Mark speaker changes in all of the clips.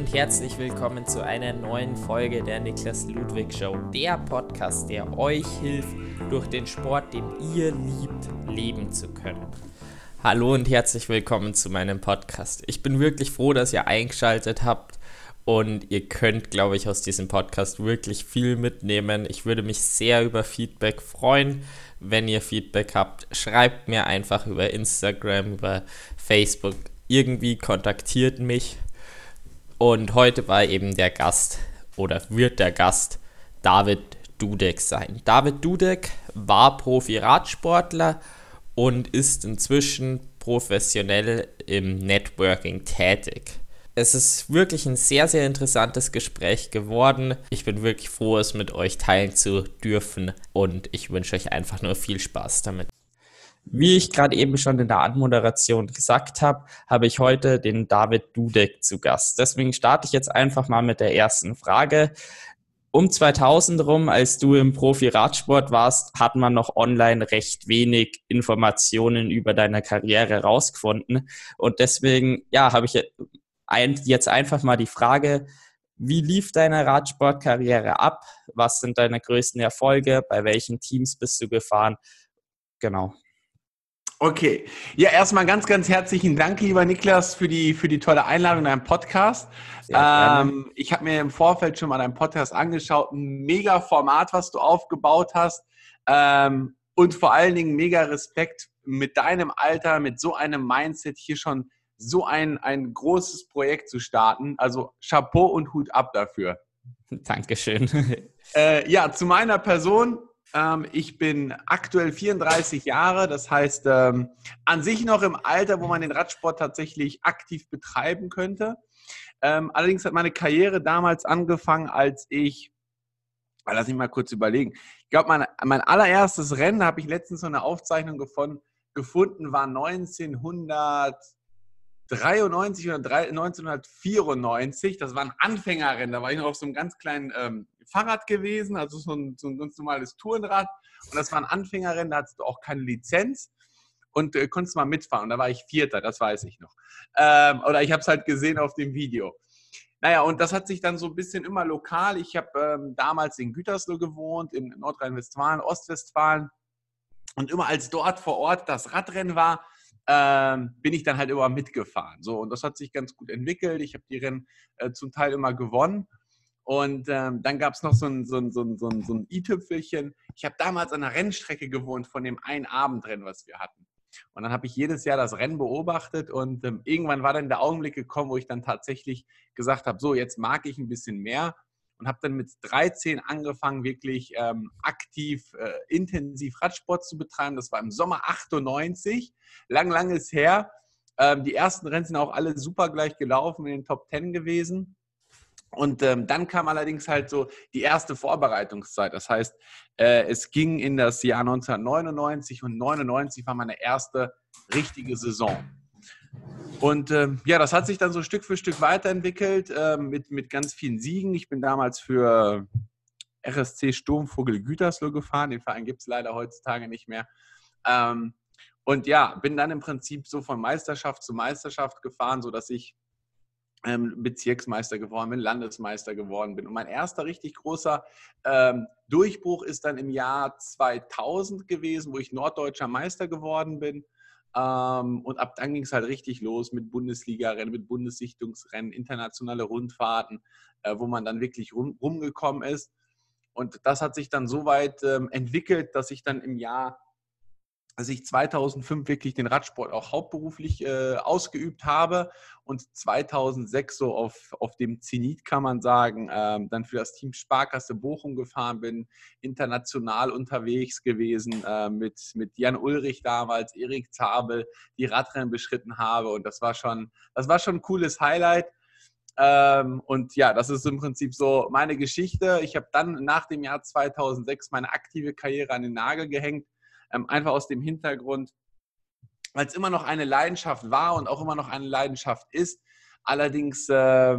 Speaker 1: und herzlich willkommen zu einer neuen Folge der Niklas Ludwig Show, der Podcast, der euch hilft, durch den Sport, den ihr liebt, leben zu können. Hallo und herzlich willkommen zu meinem Podcast. Ich bin wirklich froh, dass ihr eingeschaltet habt und ihr könnt, glaube ich, aus diesem Podcast wirklich viel mitnehmen. Ich würde mich sehr über Feedback freuen. Wenn ihr Feedback habt, schreibt mir einfach über Instagram, über Facebook. Irgendwie kontaktiert mich. Und heute war eben der Gast oder wird der Gast David Dudek sein. David Dudek war Profi-Radsportler und ist inzwischen professionell im Networking tätig. Es ist wirklich ein sehr, sehr interessantes Gespräch geworden. Ich bin wirklich froh, es mit euch teilen zu dürfen und ich wünsche euch einfach nur viel Spaß damit. Wie ich gerade eben schon in der Anmoderation gesagt habe, habe ich heute den David Dudek zu Gast. Deswegen starte ich jetzt einfach mal mit der ersten Frage. Um 2000 rum, als du im Profi-Radsport warst, hat man noch online recht wenig Informationen über deine Karriere rausgefunden. Und deswegen, ja, habe ich jetzt einfach mal die Frage, wie lief deine Radsportkarriere ab? Was sind deine größten Erfolge? Bei welchen Teams bist du gefahren? Genau.
Speaker 2: Okay. Ja, erstmal ganz, ganz herzlichen Dank, lieber Niklas, für die, für die tolle Einladung in deinem Podcast. Ähm, ich habe mir im Vorfeld schon mal deinen Podcast angeschaut. Ein mega Format, was du aufgebaut hast. Ähm, und vor allen Dingen mega Respekt mit deinem Alter, mit so einem Mindset hier schon so ein, ein großes Projekt zu starten. Also Chapeau und Hut ab dafür.
Speaker 1: Dankeschön.
Speaker 2: Äh, ja, zu meiner Person. Ähm, ich bin aktuell 34 Jahre, das heißt ähm, an sich noch im Alter, wo man den Radsport tatsächlich aktiv betreiben könnte. Ähm, allerdings hat meine Karriere damals angefangen, als ich, lass mich mal kurz überlegen, ich glaube, mein, mein allererstes Rennen, da habe ich letztens so eine Aufzeichnung gefunden war 1900. 93 oder 1994, das war ein Anfängerrennen, da war ich noch auf so einem ganz kleinen ähm, Fahrrad gewesen, also so ein, so ein ganz normales Tourenrad. Und das war ein Anfängerrennen, da hattest du auch keine Lizenz und äh, konntest mal mitfahren. Und da war ich Vierter, das weiß ich noch. Ähm, oder ich habe es halt gesehen auf dem Video. Naja, und das hat sich dann so ein bisschen immer lokal. Ich habe ähm, damals in Gütersloh gewohnt, in Nordrhein-Westfalen, Ostwestfalen. Und immer als dort vor Ort das Radrennen war, ähm, bin ich dann halt immer mitgefahren. So, und das hat sich ganz gut entwickelt. Ich habe die Rennen äh, zum Teil immer gewonnen. Und ähm, dann gab es noch so ein, so ein, so ein, so ein, so ein i-Tüpfelchen. Ich habe damals an der Rennstrecke gewohnt von dem einen Abendrennen, was wir hatten. Und dann habe ich jedes Jahr das Rennen beobachtet und ähm, irgendwann war dann der Augenblick gekommen, wo ich dann tatsächlich gesagt habe, so jetzt mag ich ein bisschen mehr und habe dann mit 13 angefangen, wirklich ähm, aktiv, äh, intensiv Radsport zu betreiben. Das war im Sommer 98, lang, lang ist her. Ähm, die ersten Rennen sind auch alle super gleich gelaufen, in den Top 10 gewesen. Und ähm, dann kam allerdings halt so die erste Vorbereitungszeit. Das heißt, äh, es ging in das Jahr 1999 und 99 war meine erste richtige Saison. Und äh, ja, das hat sich dann so Stück für Stück weiterentwickelt äh, mit, mit ganz vielen Siegen. Ich bin damals für RSC Sturmvogel Gütersloh gefahren. Den Verein gibt es leider heutzutage nicht mehr. Ähm, und ja, bin dann im Prinzip so von Meisterschaft zu Meisterschaft gefahren, sodass ich ähm, Bezirksmeister geworden bin, Landesmeister geworden bin. Und mein erster richtig großer ähm, Durchbruch ist dann im Jahr 2000 gewesen, wo ich norddeutscher Meister geworden bin. Ähm, und ab dann ging es halt richtig los mit Bundesliga-Rennen, mit Bundessichtungsrennen, internationale Rundfahrten, äh, wo man dann wirklich rum, rumgekommen ist. Und das hat sich dann so weit ähm, entwickelt, dass ich dann im Jahr dass ich 2005 wirklich den Radsport auch hauptberuflich äh, ausgeübt habe und 2006 so auf, auf dem Zenit kann man sagen, ähm, dann für das Team Sparkasse Bochum gefahren bin, international unterwegs gewesen äh, mit, mit Jan Ulrich damals, Erik Zabel, die Radrennen beschritten habe und das war schon, das war schon ein cooles Highlight. Ähm, und ja, das ist im Prinzip so meine Geschichte. Ich habe dann nach dem Jahr 2006 meine aktive Karriere an den Nagel gehängt ähm, einfach aus dem Hintergrund, weil es immer noch eine Leidenschaft war und auch immer noch eine Leidenschaft ist. Allerdings, äh,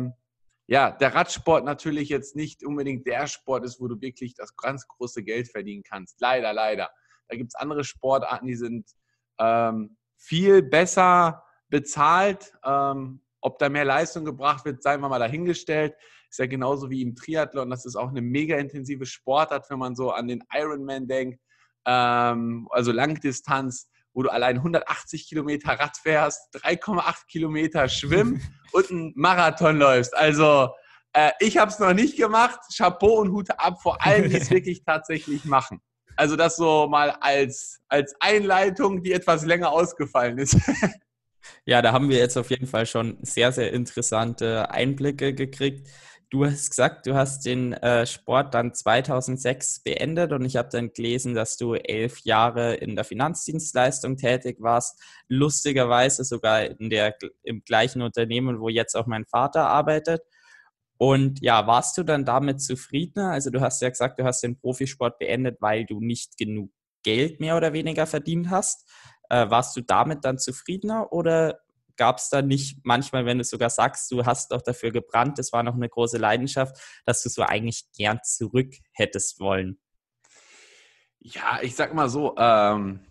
Speaker 2: ja, der Radsport natürlich jetzt nicht unbedingt der Sport ist, wo du wirklich das ganz große Geld verdienen kannst. Leider, leider. Da gibt es andere Sportarten, die sind ähm, viel besser bezahlt. Ähm, Ob da mehr Leistung gebracht wird, seien wir mal dahingestellt. Ist ja genauso wie im Triathlon. Das ist auch eine mega intensive Sportart, wenn man so an den Ironman denkt, ähm, also Langdistanz, wo du allein 180 Kilometer Rad fährst, 3,8 Kilometer schwimmen und einen Marathon läufst. Also äh, ich habe es noch nicht gemacht. Chapeau und Hut ab vor allem, die es wirklich tatsächlich machen. Also das so mal als, als Einleitung, die etwas länger ausgefallen ist.
Speaker 1: Ja, da haben wir jetzt auf jeden Fall schon sehr, sehr interessante Einblicke gekriegt. Du hast gesagt, du hast den äh, Sport dann 2006 beendet und ich habe dann gelesen, dass du elf Jahre in der Finanzdienstleistung tätig warst. Lustigerweise sogar in der, im gleichen Unternehmen, wo jetzt auch mein Vater arbeitet. Und ja, warst du dann damit zufriedener? Also du hast ja gesagt, du hast den Profisport beendet, weil du nicht genug Geld mehr oder weniger verdient hast. Äh, warst du damit dann zufriedener oder gab es da nicht manchmal, wenn du sogar sagst, du hast doch dafür gebrannt, das war noch eine große Leidenschaft, dass du so eigentlich gern zurück hättest wollen?
Speaker 2: Ja, ich sag mal so, ähm,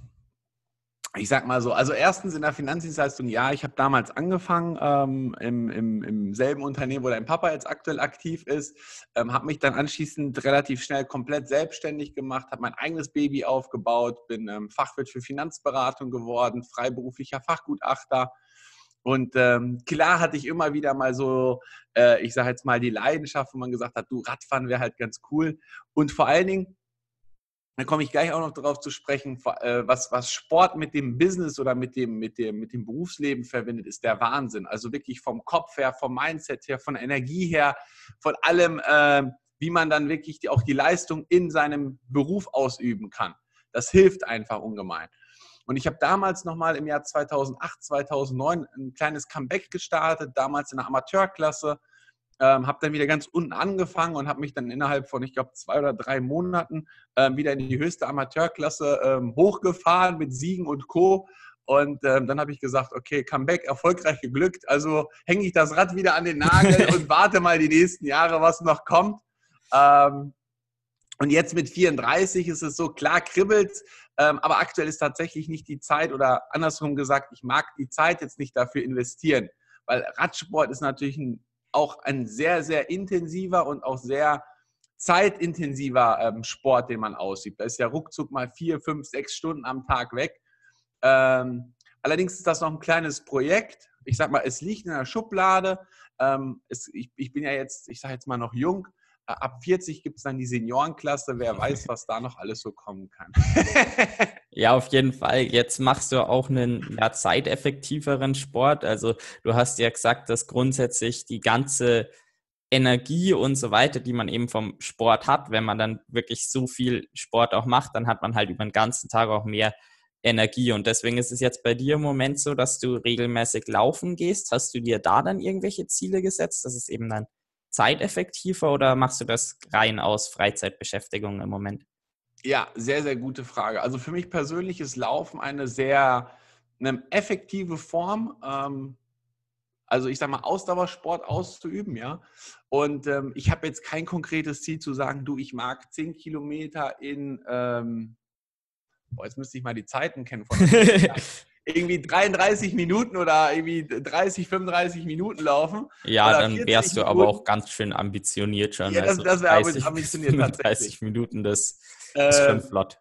Speaker 2: ich sag mal so, also erstens in der Finanzdienstleistung, ja, ich habe damals angefangen ähm, im, im, im, selben Unternehmen, wo dein Papa jetzt aktuell aktiv ist, ähm, habe mich dann anschließend relativ schnell komplett selbstständig gemacht, habe mein eigenes Baby aufgebaut, bin ähm, Fachwirt für Finanzberatung geworden, freiberuflicher Fachgutachter. Und ähm, klar hatte ich immer wieder mal so, äh, ich sage jetzt mal die Leidenschaft, wo man gesagt hat, du Radfahren wäre halt ganz cool. Und vor allen Dingen da komme ich gleich auch noch darauf zu sprechen, äh, was, was Sport mit dem Business oder mit dem, mit, dem, mit dem Berufsleben verbindet, ist der Wahnsinn. Also wirklich vom Kopf her, vom Mindset her, von Energie her, von allem, äh, wie man dann wirklich die, auch die Leistung in seinem Beruf ausüben kann. Das hilft einfach ungemein. Und ich habe damals nochmal im Jahr 2008, 2009 ein kleines Comeback gestartet, damals in der Amateurklasse ähm, habe dann wieder ganz unten angefangen und habe mich dann innerhalb von, ich glaube, zwei oder drei Monaten ähm, wieder in die höchste Amateurklasse ähm, hochgefahren mit Siegen und Co. Und ähm, dann habe ich gesagt, okay, Comeback erfolgreich geglückt. Also hänge ich das Rad wieder an den Nagel und warte mal die nächsten Jahre, was noch kommt. Ähm, und jetzt mit 34 ist es so, klar kribbelt aber aktuell ist tatsächlich nicht die Zeit oder andersrum gesagt, ich mag die Zeit jetzt nicht dafür investieren, weil Radsport ist natürlich ein auch ein sehr, sehr intensiver und auch sehr zeitintensiver ähm, Sport, den man aussieht. Da ist ja ruckzuck mal vier, fünf, sechs Stunden am Tag weg. Ähm, allerdings ist das noch ein kleines Projekt. Ich sag mal, es liegt in der Schublade. Ähm, ich, bin ja jetzt, ich sage jetzt mal noch jung. Ab 40 gibt es dann die Seniorenklasse. Wer weiß, was da noch alles so kommen kann.
Speaker 1: Ja, auf jeden Fall. Jetzt machst du auch einen ja, zeiteffektiveren Sport. Also du hast ja gesagt, dass grundsätzlich die ganze Energie und so weiter, die man eben vom Sport hat, wenn man dann wirklich so viel Sport auch macht, dann hat man halt über den ganzen Tag auch mehr Energie. Und deswegen ist es jetzt bei dir im Moment so, dass du regelmäßig laufen gehst. Hast du dir da dann irgendwelche Ziele gesetzt? Das ist eben dann zeiteffektiver oder machst du das rein aus Freizeitbeschäftigung im Moment?
Speaker 2: Ja, sehr, sehr gute Frage. Also für mich persönlich ist Laufen eine sehr eine effektive Form, ähm, also ich sage mal, Ausdauersport auszuüben, ja. Und ähm, ich habe jetzt kein konkretes Ziel zu sagen, du, ich mag 10 Kilometer in, ähm, boah, jetzt müsste ich mal die Zeiten kennen von irgendwie 33 Minuten oder irgendwie 30, 35 Minuten laufen.
Speaker 1: Ja, dann wärst du aber auch ganz schön ambitioniert schon.
Speaker 2: Ja, das, also das wäre ambitioniert
Speaker 1: 35 tatsächlich. Minuten, das ist schon ähm, flott.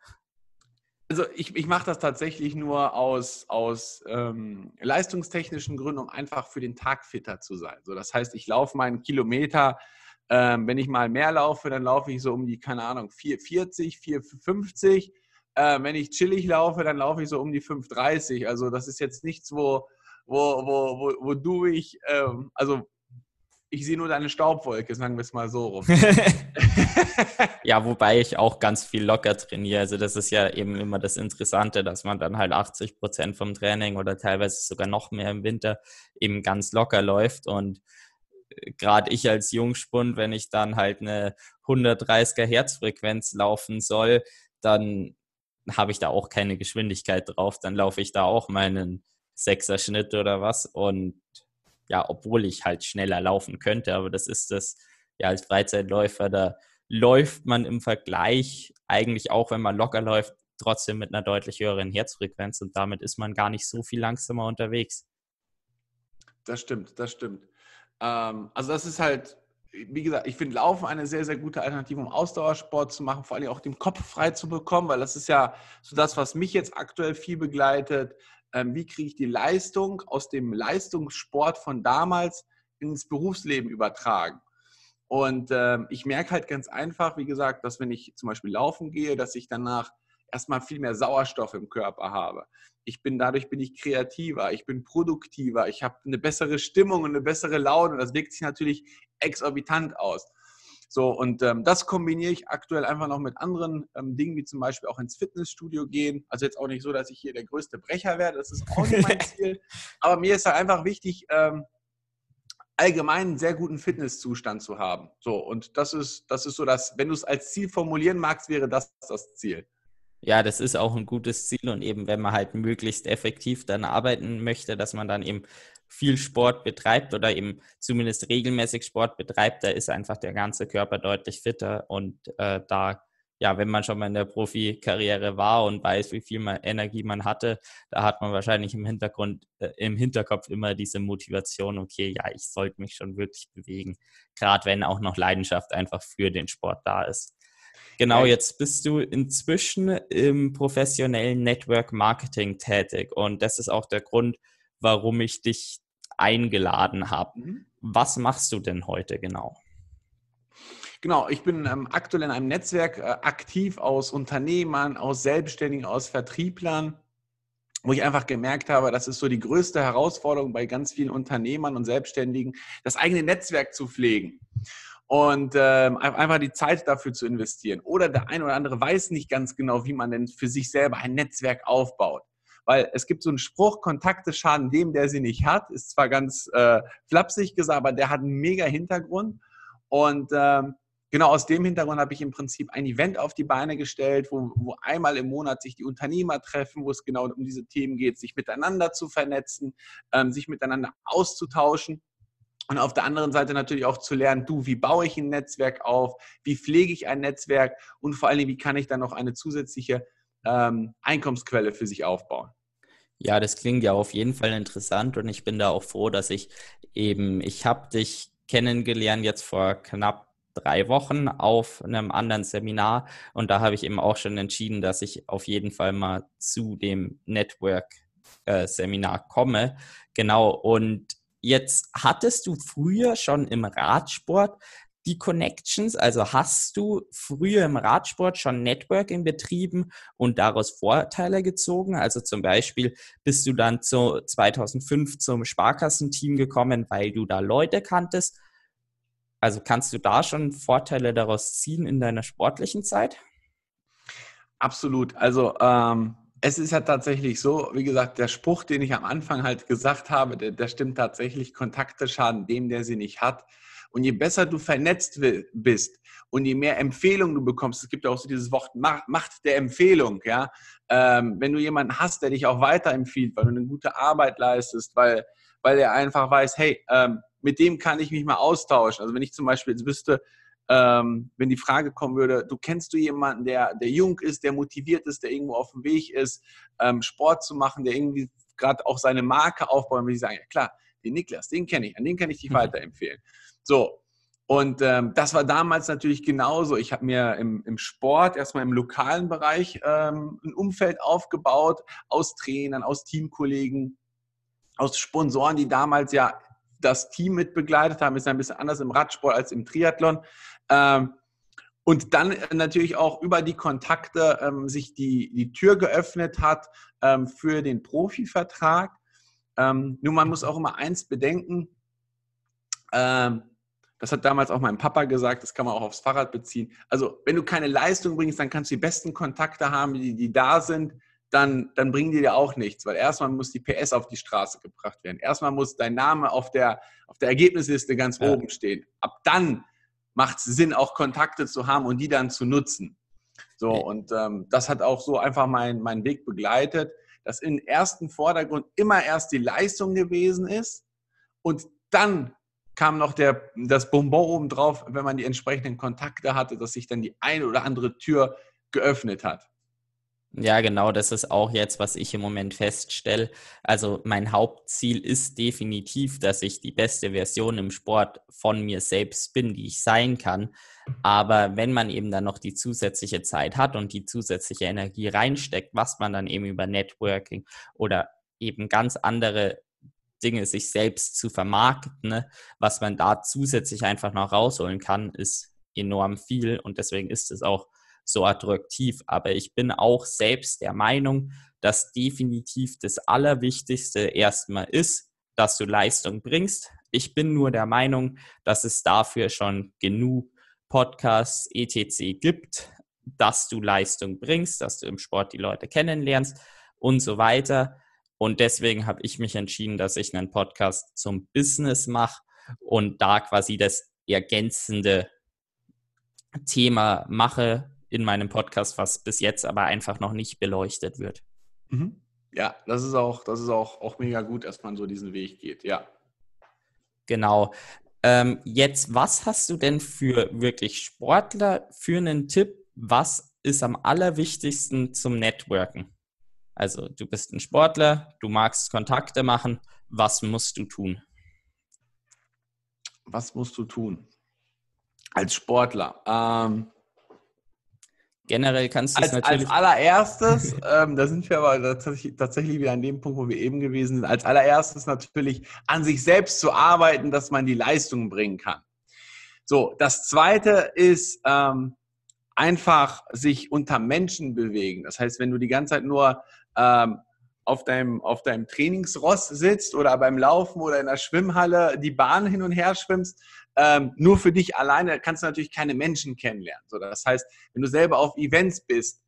Speaker 2: Also ich, ich mache das tatsächlich nur aus, aus ähm, leistungstechnischen Gründen, um einfach für den Tag fitter zu sein. So, das heißt, ich laufe meinen Kilometer, ähm, wenn ich mal mehr laufe, dann laufe ich so um die, keine Ahnung, 440, 450. Äh, wenn ich chillig laufe, dann laufe ich so um die 530. Also das ist jetzt nichts, wo, wo, wo, wo, wo du ich, ähm, also ich sehe nur deine Staubwolke, sagen wir es mal so rum.
Speaker 1: ja, wobei ich auch ganz viel locker trainiere. Also das ist ja eben immer das Interessante, dass man dann halt 80 Prozent vom Training oder teilweise sogar noch mehr im Winter eben ganz locker läuft. Und äh, gerade ich als Jungspund, wenn ich dann halt eine 130er Herzfrequenz laufen soll, dann habe ich da auch keine Geschwindigkeit drauf. Dann laufe ich da auch meinen Sechser Schnitt oder was und ja, obwohl ich halt schneller laufen könnte, aber das ist das, ja, als Freizeitläufer, da läuft man im Vergleich eigentlich auch, wenn man locker läuft, trotzdem mit einer deutlich höheren Herzfrequenz und damit ist man gar nicht so viel langsamer unterwegs.
Speaker 2: Das stimmt, das stimmt. Ähm, also das ist halt, wie gesagt, ich finde Laufen eine sehr, sehr gute Alternative, um Ausdauersport zu machen, vor allem auch den Kopf frei zu bekommen, weil das ist ja so das, was mich jetzt aktuell viel begleitet. Ähm, wie kriege ich die Leistung aus dem Leistungssport von damals ins Berufsleben übertragen? Und ähm, ich merke halt ganz einfach, wie gesagt, dass wenn ich zum Beispiel laufen gehe, dass ich danach erstmal viel mehr Sauerstoff im Körper habe. Ich bin dadurch bin ich kreativer, ich bin produktiver, ich habe eine bessere Stimmung und eine bessere Laune. Das wirkt sich natürlich exorbitant aus. So, und ähm, das kombiniere ich aktuell einfach noch mit anderen ähm, Dingen, wie zum Beispiel auch ins Fitnessstudio gehen. Also jetzt auch nicht so, dass ich hier der größte Brecher werde, das ist auch nicht mein Ziel. Aber mir ist halt einfach wichtig, ähm, allgemein einen sehr guten Fitnesszustand zu haben. So, und das ist, das ist so, dass, wenn du es als Ziel formulieren magst, wäre das das Ziel.
Speaker 1: Ja, das ist auch ein gutes Ziel und eben, wenn man halt möglichst effektiv dann arbeiten möchte, dass man dann eben viel Sport betreibt oder eben zumindest regelmäßig Sport betreibt, da ist einfach der ganze Körper deutlich fitter und äh, da, ja, wenn man schon mal in der Profikarriere war und weiß, wie viel man, Energie man hatte, da hat man wahrscheinlich im Hintergrund, äh, im Hinterkopf immer diese Motivation, okay, ja, ich sollte mich schon wirklich bewegen, gerade wenn auch noch Leidenschaft einfach für den Sport da ist. Genau, jetzt bist du inzwischen im professionellen Network Marketing tätig und das ist auch der Grund, warum ich dich eingeladen habe. Mhm. Was machst du denn heute genau?
Speaker 2: Genau, ich bin ähm, aktuell in einem Netzwerk äh, aktiv aus Unternehmern, aus Selbstständigen, aus Vertrieblern, wo ich einfach gemerkt habe, das ist so die größte Herausforderung bei ganz vielen Unternehmern und Selbstständigen, das eigene Netzwerk zu pflegen und ähm, einfach die Zeit dafür zu investieren. Oder der ein oder andere weiß nicht ganz genau, wie man denn für sich selber ein Netzwerk aufbaut. Weil es gibt so einen Spruch, Kontakte schaden dem, der sie nicht hat. Ist zwar ganz äh, flapsig gesagt, aber der hat einen mega Hintergrund. Und ähm, genau aus dem Hintergrund habe ich im Prinzip ein Event auf die Beine gestellt, wo, wo einmal im Monat sich die Unternehmer treffen, wo es genau um diese Themen geht, sich miteinander zu vernetzen, ähm, sich miteinander auszutauschen. Und auf der anderen Seite natürlich auch zu lernen, du, wie baue ich ein Netzwerk auf, wie pflege ich ein Netzwerk und vor allem, wie kann ich dann noch eine zusätzliche ähm, Einkommensquelle für sich aufbauen.
Speaker 1: Ja, das klingt ja auf jeden Fall interessant und ich bin da auch froh, dass ich eben, ich habe dich kennengelernt jetzt vor knapp drei Wochen auf einem anderen Seminar und da habe ich eben auch schon entschieden, dass ich auf jeden Fall mal zu dem Network-Seminar äh, komme. Genau, und Jetzt hattest du früher schon im Radsport die Connections, also hast du früher im Radsport schon Networking betrieben und daraus Vorteile gezogen? Also zum Beispiel bist du dann zu 2005 zum Sparkassenteam gekommen, weil du da Leute kanntest. Also kannst du da schon Vorteile daraus ziehen in deiner sportlichen Zeit?
Speaker 2: Absolut. Also ähm, es ist ja tatsächlich so, wie gesagt, der Spruch, den ich am Anfang halt gesagt habe, der, der stimmt tatsächlich. Kontakte schaden dem, der sie nicht hat. Und je besser du vernetzt bist und je mehr Empfehlungen du bekommst, es gibt ja auch so dieses Wort Macht der Empfehlung, ja. Ähm, wenn du jemanden hast, der dich auch weiterempfiehlt, weil du eine gute Arbeit leistest, weil, weil er einfach weiß, hey, ähm, mit dem kann ich mich mal austauschen. Also wenn ich zum Beispiel jetzt wüsste, ähm, wenn die Frage kommen würde, du kennst du jemanden, der, der jung ist, der motiviert ist, der irgendwo auf dem Weg ist, ähm, Sport zu machen, der irgendwie gerade auch seine Marke aufbaut, dann würde ich sagen, ja klar, den Niklas, den kenne ich, an den kann ich dich mhm. weiterempfehlen. So, und ähm, das war damals natürlich genauso. Ich habe mir im, im, Sport erstmal im lokalen Bereich ähm, ein Umfeld aufgebaut, aus Trainern, aus Teamkollegen, aus Sponsoren, die damals ja das Team mit begleitet haben. Ist ein bisschen anders im Radsport als im Triathlon. Ähm, und dann natürlich auch über die Kontakte ähm, sich die, die Tür geöffnet hat ähm, für den Profivertrag. Ähm, nur man muss auch immer eins bedenken, ähm, das hat damals auch mein Papa gesagt, das kann man auch aufs Fahrrad beziehen. Also wenn du keine Leistung bringst, dann kannst du die besten Kontakte haben, die, die da sind, dann, dann bringen die dir auch nichts, weil erstmal muss die PS auf die Straße gebracht werden. Erstmal muss dein Name auf der, auf der Ergebnisliste ganz ja. oben stehen. Ab dann macht es Sinn, auch Kontakte zu haben und die dann zu nutzen. So, und ähm, das hat auch so einfach meinen mein Weg begleitet, dass im ersten Vordergrund immer erst die Leistung gewesen ist und dann kam noch der, das Bonbon oben drauf, wenn man die entsprechenden Kontakte hatte, dass sich dann die eine oder andere Tür geöffnet hat.
Speaker 1: Ja, genau, das ist auch jetzt, was ich im Moment feststelle. Also mein Hauptziel ist definitiv, dass ich die beste Version im Sport von mir selbst bin, die ich sein kann. Aber wenn man eben dann noch die zusätzliche Zeit hat und die zusätzliche Energie reinsteckt, was man dann eben über Networking oder eben ganz andere Dinge sich selbst zu vermarkten, ne, was man da zusätzlich einfach noch rausholen kann, ist enorm viel und deswegen ist es auch so attraktiv. Aber ich bin auch selbst der Meinung, dass definitiv das Allerwichtigste erstmal ist, dass du Leistung bringst. Ich bin nur der Meinung, dass es dafür schon genug Podcasts etc. gibt, dass du Leistung bringst, dass du im Sport die Leute kennenlernst und so weiter. Und deswegen habe ich mich entschieden, dass ich einen Podcast zum Business mache und da quasi das ergänzende Thema mache in meinem Podcast, was bis jetzt aber einfach noch nicht beleuchtet wird.
Speaker 2: Mhm. Ja, das ist auch, das ist auch, auch mega gut, dass man so diesen Weg geht, ja.
Speaker 1: Genau. Ähm, jetzt, was hast du denn für wirklich Sportler für einen Tipp? Was ist am allerwichtigsten zum Networken? Also, du bist ein Sportler, du magst Kontakte machen. Was musst du tun?
Speaker 2: Was musst du tun? Als Sportler. Ähm,
Speaker 1: Generell kannst du
Speaker 2: es natürlich. Als allererstes, ähm, da sind wir aber tatsächlich, tatsächlich wieder an dem Punkt, wo wir eben gewesen sind, als allererstes natürlich an sich selbst zu arbeiten, dass man die Leistung bringen kann. So, das zweite ist ähm, einfach sich unter Menschen bewegen. Das heißt, wenn du die ganze Zeit nur ähm, auf deinem, auf deinem Trainingsross sitzt oder beim Laufen oder in der Schwimmhalle die Bahn hin und her schwimmst, ähm, nur für dich alleine kannst du natürlich keine Menschen kennenlernen. So, das heißt, wenn du selber auf Events bist,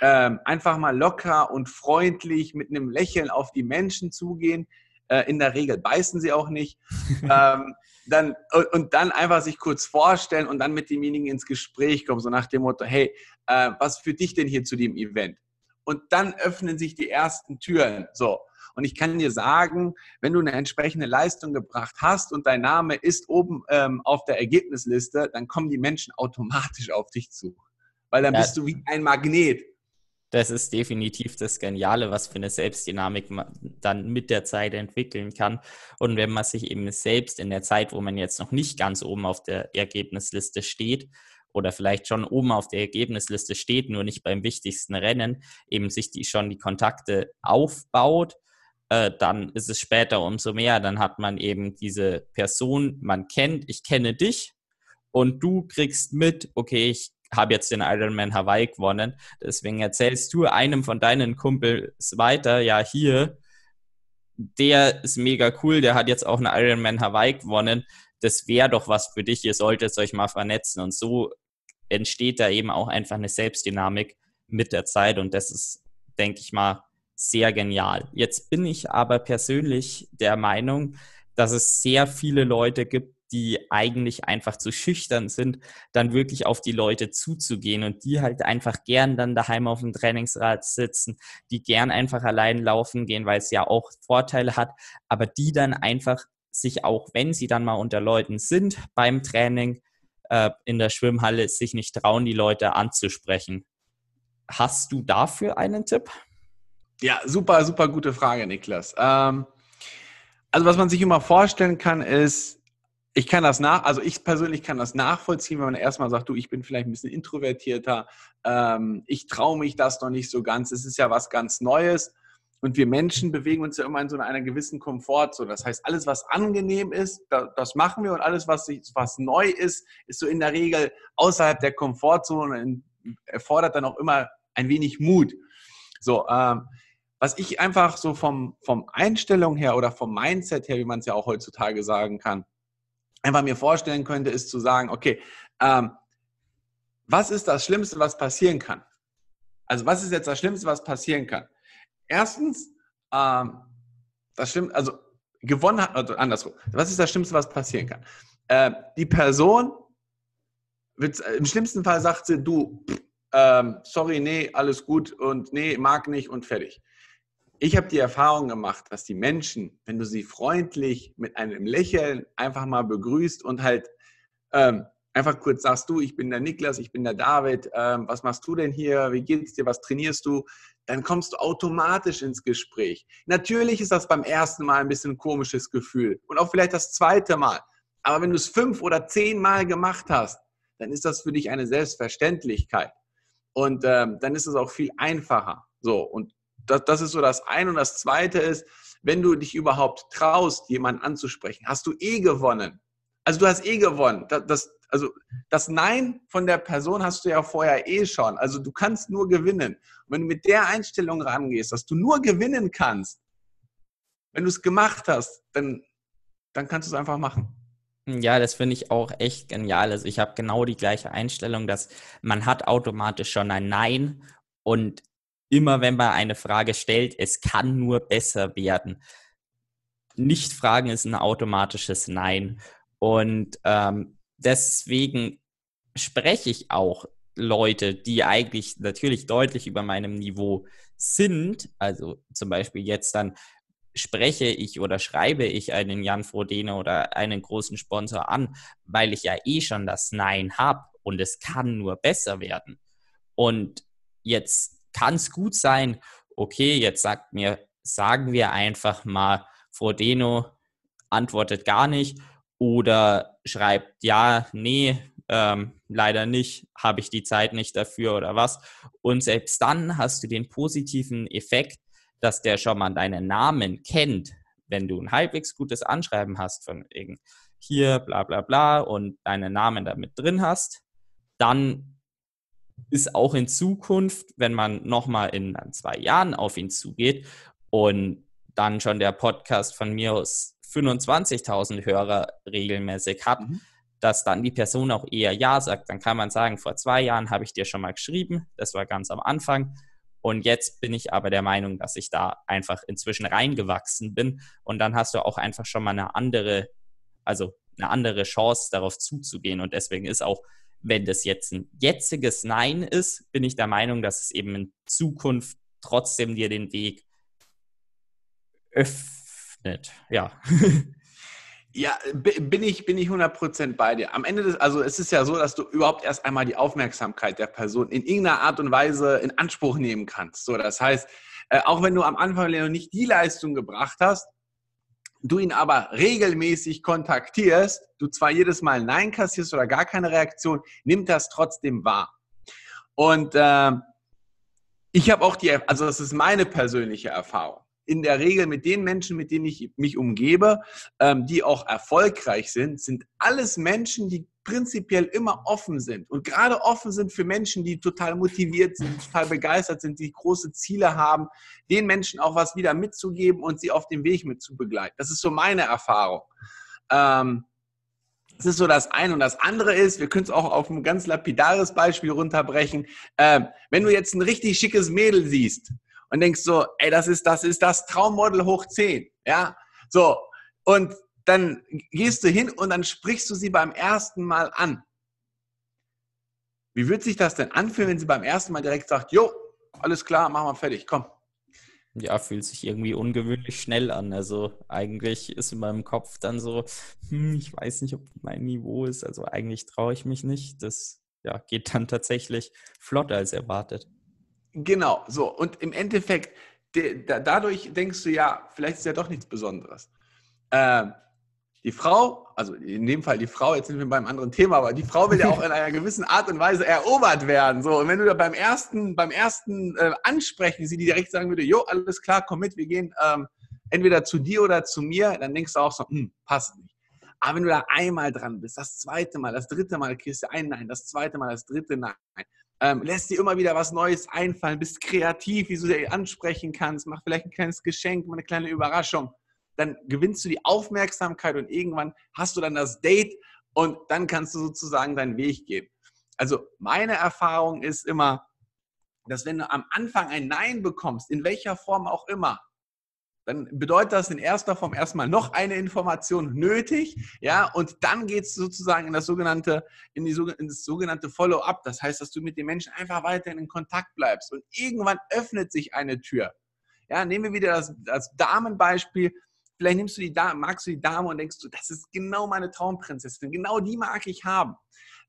Speaker 2: ähm, einfach mal locker und freundlich mit einem Lächeln auf die Menschen zugehen. Äh, in der Regel beißen sie auch nicht. ähm, dann, und, und, dann einfach sich kurz vorstellen und dann mit demjenigen ins Gespräch kommen, so nach dem Motto, hey, äh, was führt dich denn hier zu dem Event? Und dann öffnen sich die ersten Türen. So. Und ich kann dir sagen, wenn du eine entsprechende Leistung gebracht hast und dein Name ist oben ähm, auf der Ergebnisliste, dann kommen die Menschen automatisch auf dich zu. Weil dann ja. bist du wie ein Magnet.
Speaker 1: Das ist definitiv das Geniale, was für eine Selbstdynamik man dann mit der Zeit entwickeln kann. Und wenn man sich eben selbst in der Zeit, wo man jetzt noch nicht ganz oben auf der Ergebnisliste steht, oder vielleicht schon oben auf der Ergebnisliste steht, nur nicht beim wichtigsten Rennen, eben sich die schon die Kontakte aufbaut äh, dann ist es später umso mehr. Dann hat man eben diese Person, man kennt, ich kenne dich und du kriegst mit, okay, ich habe jetzt den Ironman Hawaii gewonnen. Deswegen erzählst du einem von deinen Kumpels weiter, ja, hier, der ist mega cool, der hat jetzt auch einen Ironman Hawaii gewonnen. Das wäre doch was für dich, ihr solltet euch mal vernetzen. Und so entsteht da eben auch einfach eine Selbstdynamik mit der Zeit. Und das ist, denke ich mal, sehr genial. Jetzt bin ich aber persönlich der Meinung, dass es sehr viele Leute gibt, die eigentlich einfach zu schüchtern sind, dann wirklich auf die Leute zuzugehen und die halt einfach gern dann daheim auf dem Trainingsrad sitzen, die gern einfach allein laufen gehen, weil es ja auch Vorteile hat, aber die dann einfach sich auch, wenn sie dann mal unter Leuten sind beim Training äh, in der Schwimmhalle, sich nicht trauen, die Leute anzusprechen. Hast du dafür einen Tipp?
Speaker 2: Ja, super, super gute Frage, Niklas. Ähm, also was man sich immer vorstellen kann, ist, ich kann das nach, also ich persönlich kann das nachvollziehen, wenn man erstmal sagt, du, ich bin vielleicht ein bisschen introvertierter, ähm, ich traue mich das noch nicht so ganz, es ist ja was ganz Neues. Und wir Menschen bewegen uns ja immer in so einer gewissen Komfortzone. Das heißt, alles, was angenehm ist, das machen wir und alles, was, was neu ist, ist so in der Regel außerhalb der Komfortzone und erfordert dann auch immer ein wenig Mut. So, ähm, was ich einfach so vom, vom Einstellung her oder vom Mindset her, wie man es ja auch heutzutage sagen kann, einfach mir vorstellen könnte, ist zu sagen, okay, ähm, was ist das Schlimmste, was passieren kann? Also was ist jetzt das Schlimmste, was passieren kann? Erstens, ähm, das Schlimmste, also gewonnen hat, also andersrum, was ist das Schlimmste, was passieren kann? Äh, die Person wird, im schlimmsten Fall sagt sie, du, ähm, sorry, nee, alles gut und nee, mag nicht und fertig ich habe die Erfahrung gemacht, dass die Menschen, wenn du sie freundlich mit einem Lächeln einfach mal begrüßt und halt ähm, einfach kurz sagst du, ich bin der Niklas, ich bin der David, ähm, was machst du denn hier, wie geht's dir, was trainierst du, dann kommst du automatisch ins Gespräch. Natürlich ist das beim ersten Mal ein bisschen ein komisches Gefühl und auch vielleicht das zweite Mal. Aber wenn du es fünf oder zehn Mal gemacht hast, dann ist das für dich eine Selbstverständlichkeit. Und ähm, dann ist es auch viel einfacher. So, und das, das ist so das eine. Und das zweite ist, wenn du dich überhaupt traust, jemanden anzusprechen, hast du eh gewonnen. Also du hast eh gewonnen. Das, das, also das Nein von der Person hast du ja vorher eh schon. Also du kannst nur gewinnen. Und wenn du mit der Einstellung rangehst, dass du nur gewinnen kannst, wenn du es gemacht hast, dann, dann kannst du es einfach machen.
Speaker 1: Ja, das finde ich auch echt genial. Also ich habe genau die gleiche Einstellung, dass man hat automatisch schon ein Nein und immer wenn man eine Frage stellt, es kann nur besser werden. Nicht fragen ist ein automatisches Nein. Und ähm, deswegen spreche ich auch Leute, die eigentlich natürlich deutlich über meinem Niveau sind, also zum Beispiel jetzt dann spreche ich oder schreibe ich einen Jan Frodeno oder einen großen Sponsor an, weil ich ja eh schon das Nein habe und es kann nur besser werden. Und jetzt kann es gut sein, okay, jetzt sagt mir, sagen wir einfach mal, Frodeno antwortet gar nicht oder schreibt, ja, nee, ähm, leider nicht, habe ich die Zeit nicht dafür oder was. Und selbst dann hast du den positiven Effekt, dass der schon mal deinen Namen kennt, wenn du ein halbwegs gutes Anschreiben hast von irgend hier, bla bla bla und deinen Namen damit drin hast, dann ist auch in Zukunft, wenn man nochmal in zwei Jahren auf ihn zugeht und dann schon der Podcast von mir aus 25.000 Hörer regelmäßig hat, mhm. dass dann die Person auch eher Ja sagt. Dann kann man sagen, vor zwei Jahren habe ich dir schon mal geschrieben, das war ganz am Anfang. Und jetzt bin ich aber der Meinung, dass ich da einfach inzwischen reingewachsen bin. Und dann hast du auch einfach schon mal eine andere, also eine andere Chance, darauf zuzugehen. Und deswegen ist auch, wenn das jetzt ein jetziges Nein ist, bin ich der Meinung, dass es eben in Zukunft trotzdem dir den Weg öffnet nicht. Ja.
Speaker 2: Ja, bin ich, bin ich 100% bei dir. Am Ende des, also es ist ja so, dass du überhaupt erst einmal die Aufmerksamkeit der Person in irgendeiner Art und Weise in Anspruch nehmen kannst. So, das heißt, äh, auch wenn du am Anfang noch nicht die Leistung gebracht hast, du ihn aber regelmäßig kontaktierst, du zwar jedes Mal Nein kassierst oder gar keine Reaktion, nimmt das trotzdem wahr. Und äh, ich habe auch die, also das ist meine persönliche Erfahrung in der Regel mit den Menschen, mit denen ich mich umgebe, ähm, die auch erfolgreich sind, sind alles Menschen, die prinzipiell immer offen sind und gerade offen sind für Menschen, die total motiviert sind, total begeistert sind, die große Ziele haben, den Menschen auch was wieder mitzugeben und sie auf dem Weg mit zu begleiten. Das ist so meine Erfahrung. Ähm, das ist so das eine. Und das andere ist, wir können es auch auf ein ganz lapidares Beispiel runterbrechen. Ähm, wenn du jetzt ein richtig schickes Mädel siehst und denkst so, ey, das ist das, ist das Traummodel hoch 10. Ja, so. Und dann gehst du hin und dann sprichst du sie beim ersten Mal an. Wie wird sich das denn anfühlen, wenn sie beim ersten Mal direkt sagt, jo, alles klar, machen wir fertig, komm.
Speaker 1: Ja, fühlt sich irgendwie ungewöhnlich schnell an. Also eigentlich ist in meinem Kopf dann so, hm, ich weiß nicht, ob mein Niveau ist. Also eigentlich traue ich mich nicht. Das ja, geht dann tatsächlich flotter als erwartet.
Speaker 2: Genau, so. Und im Endeffekt, de, da, dadurch denkst du ja, vielleicht ist ja doch nichts Besonderes. Äh, die Frau, also in dem Fall die Frau, jetzt sind wir beim anderen Thema, aber die Frau will ja auch in einer gewissen Art und Weise erobert werden. So, und wenn du da beim ersten, beim ersten äh, Ansprechen sie direkt sagen würde, jo, alles klar, komm mit, wir gehen ähm, entweder zu dir oder zu mir, dann denkst du auch so, hm, passt nicht. Aber wenn du da einmal dran bist, das zweite Mal, das dritte Mal kriegst du ein Nein, das zweite Mal, das dritte Nein, ähm, lässt dir immer wieder was Neues einfallen, bist kreativ, wie du sie ansprechen kannst, mach vielleicht ein kleines Geschenk, mal eine kleine Überraschung. Dann gewinnst du die Aufmerksamkeit und irgendwann hast du dann das Date und dann kannst du sozusagen deinen Weg gehen. Also meine Erfahrung ist immer, dass wenn du am Anfang ein Nein bekommst, in welcher Form auch immer, dann bedeutet das in erster Form erstmal noch eine Information nötig, ja, und dann geht es sozusagen in das sogenannte, in, die, in das sogenannte Follow-up. Das heißt, dass du mit den Menschen einfach weiterhin in Kontakt bleibst und irgendwann öffnet sich eine Tür. Ja, nehmen wir wieder das, das Damenbeispiel. Vielleicht nimmst du die Dame, magst du die Dame und denkst du, das ist genau meine Traumprinzessin, genau die mag ich haben.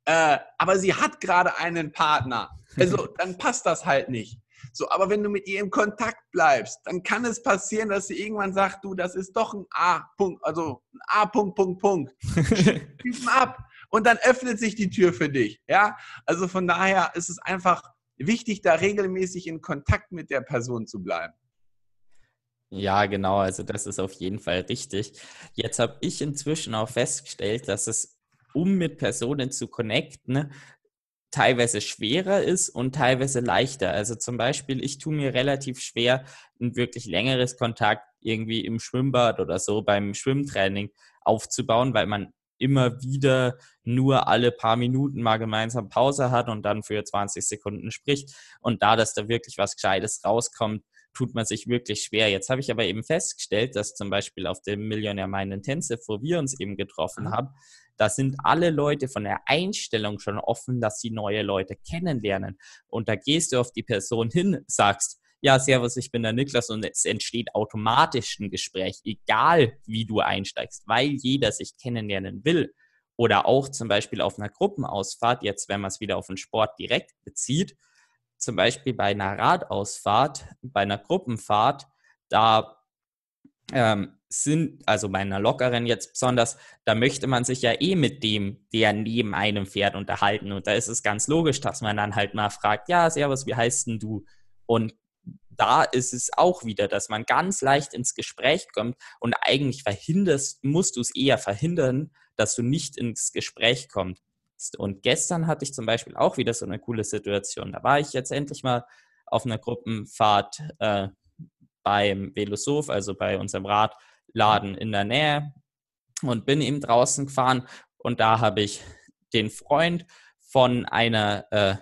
Speaker 2: Äh, aber sie hat gerade einen Partner. Also dann passt das halt nicht. So, aber wenn du mit ihr im Kontakt bleibst, dann kann es passieren, dass sie irgendwann sagt, du, das ist doch ein A-Punkt, also ein A-Punkt, Punkt, Punkt. Typen ab. Und dann öffnet sich die Tür für dich. Ja, also von daher ist es einfach wichtig, da regelmäßig in Kontakt mit der Person zu bleiben.
Speaker 1: Ja, genau, also das ist auf jeden Fall richtig. Jetzt habe ich inzwischen auch festgestellt, dass es, um mit Personen zu connecten, teilweise schwerer ist und teilweise leichter. Also zum Beispiel, ich tue mir relativ schwer, ein wirklich längeres Kontakt irgendwie im Schwimmbad oder so beim Schwimmtraining aufzubauen, weil man immer wieder nur alle paar Minuten mal gemeinsam Pause hat und dann für 20 Sekunden spricht. Und da, dass da wirklich was Gescheites rauskommt, tut man sich wirklich schwer. Jetzt habe ich aber eben festgestellt, dass zum Beispiel auf dem Millionär Mind Intensive, wo wir uns eben getroffen mhm. haben, da sind alle Leute von der Einstellung schon offen, dass sie neue Leute kennenlernen. Und da gehst du auf die Person hin, sagst, ja, servus, ich bin der Niklas und es entsteht automatisch ein Gespräch, egal wie du einsteigst, weil jeder sich kennenlernen will. Oder auch zum Beispiel auf einer Gruppenausfahrt, jetzt wenn man es wieder auf den Sport direkt bezieht, zum Beispiel bei einer Radausfahrt, bei einer Gruppenfahrt, da ähm, sind, also bei einer lockeren jetzt besonders, da möchte man sich ja eh mit dem, der neben einem fährt, unterhalten. Und da ist es ganz logisch, dass man dann halt mal fragt, ja, Servus, wie heißt denn du? Und da ist es auch wieder, dass man ganz leicht ins Gespräch kommt und eigentlich verhinderst, musst du es eher verhindern, dass du nicht ins Gespräch kommst. Und gestern hatte ich zum Beispiel auch wieder so eine coole Situation. Da war ich jetzt endlich mal auf einer Gruppenfahrt äh, beim Velosoph, also bei unserem Radladen in der Nähe und bin eben draußen gefahren und da habe ich den Freund von einer äh,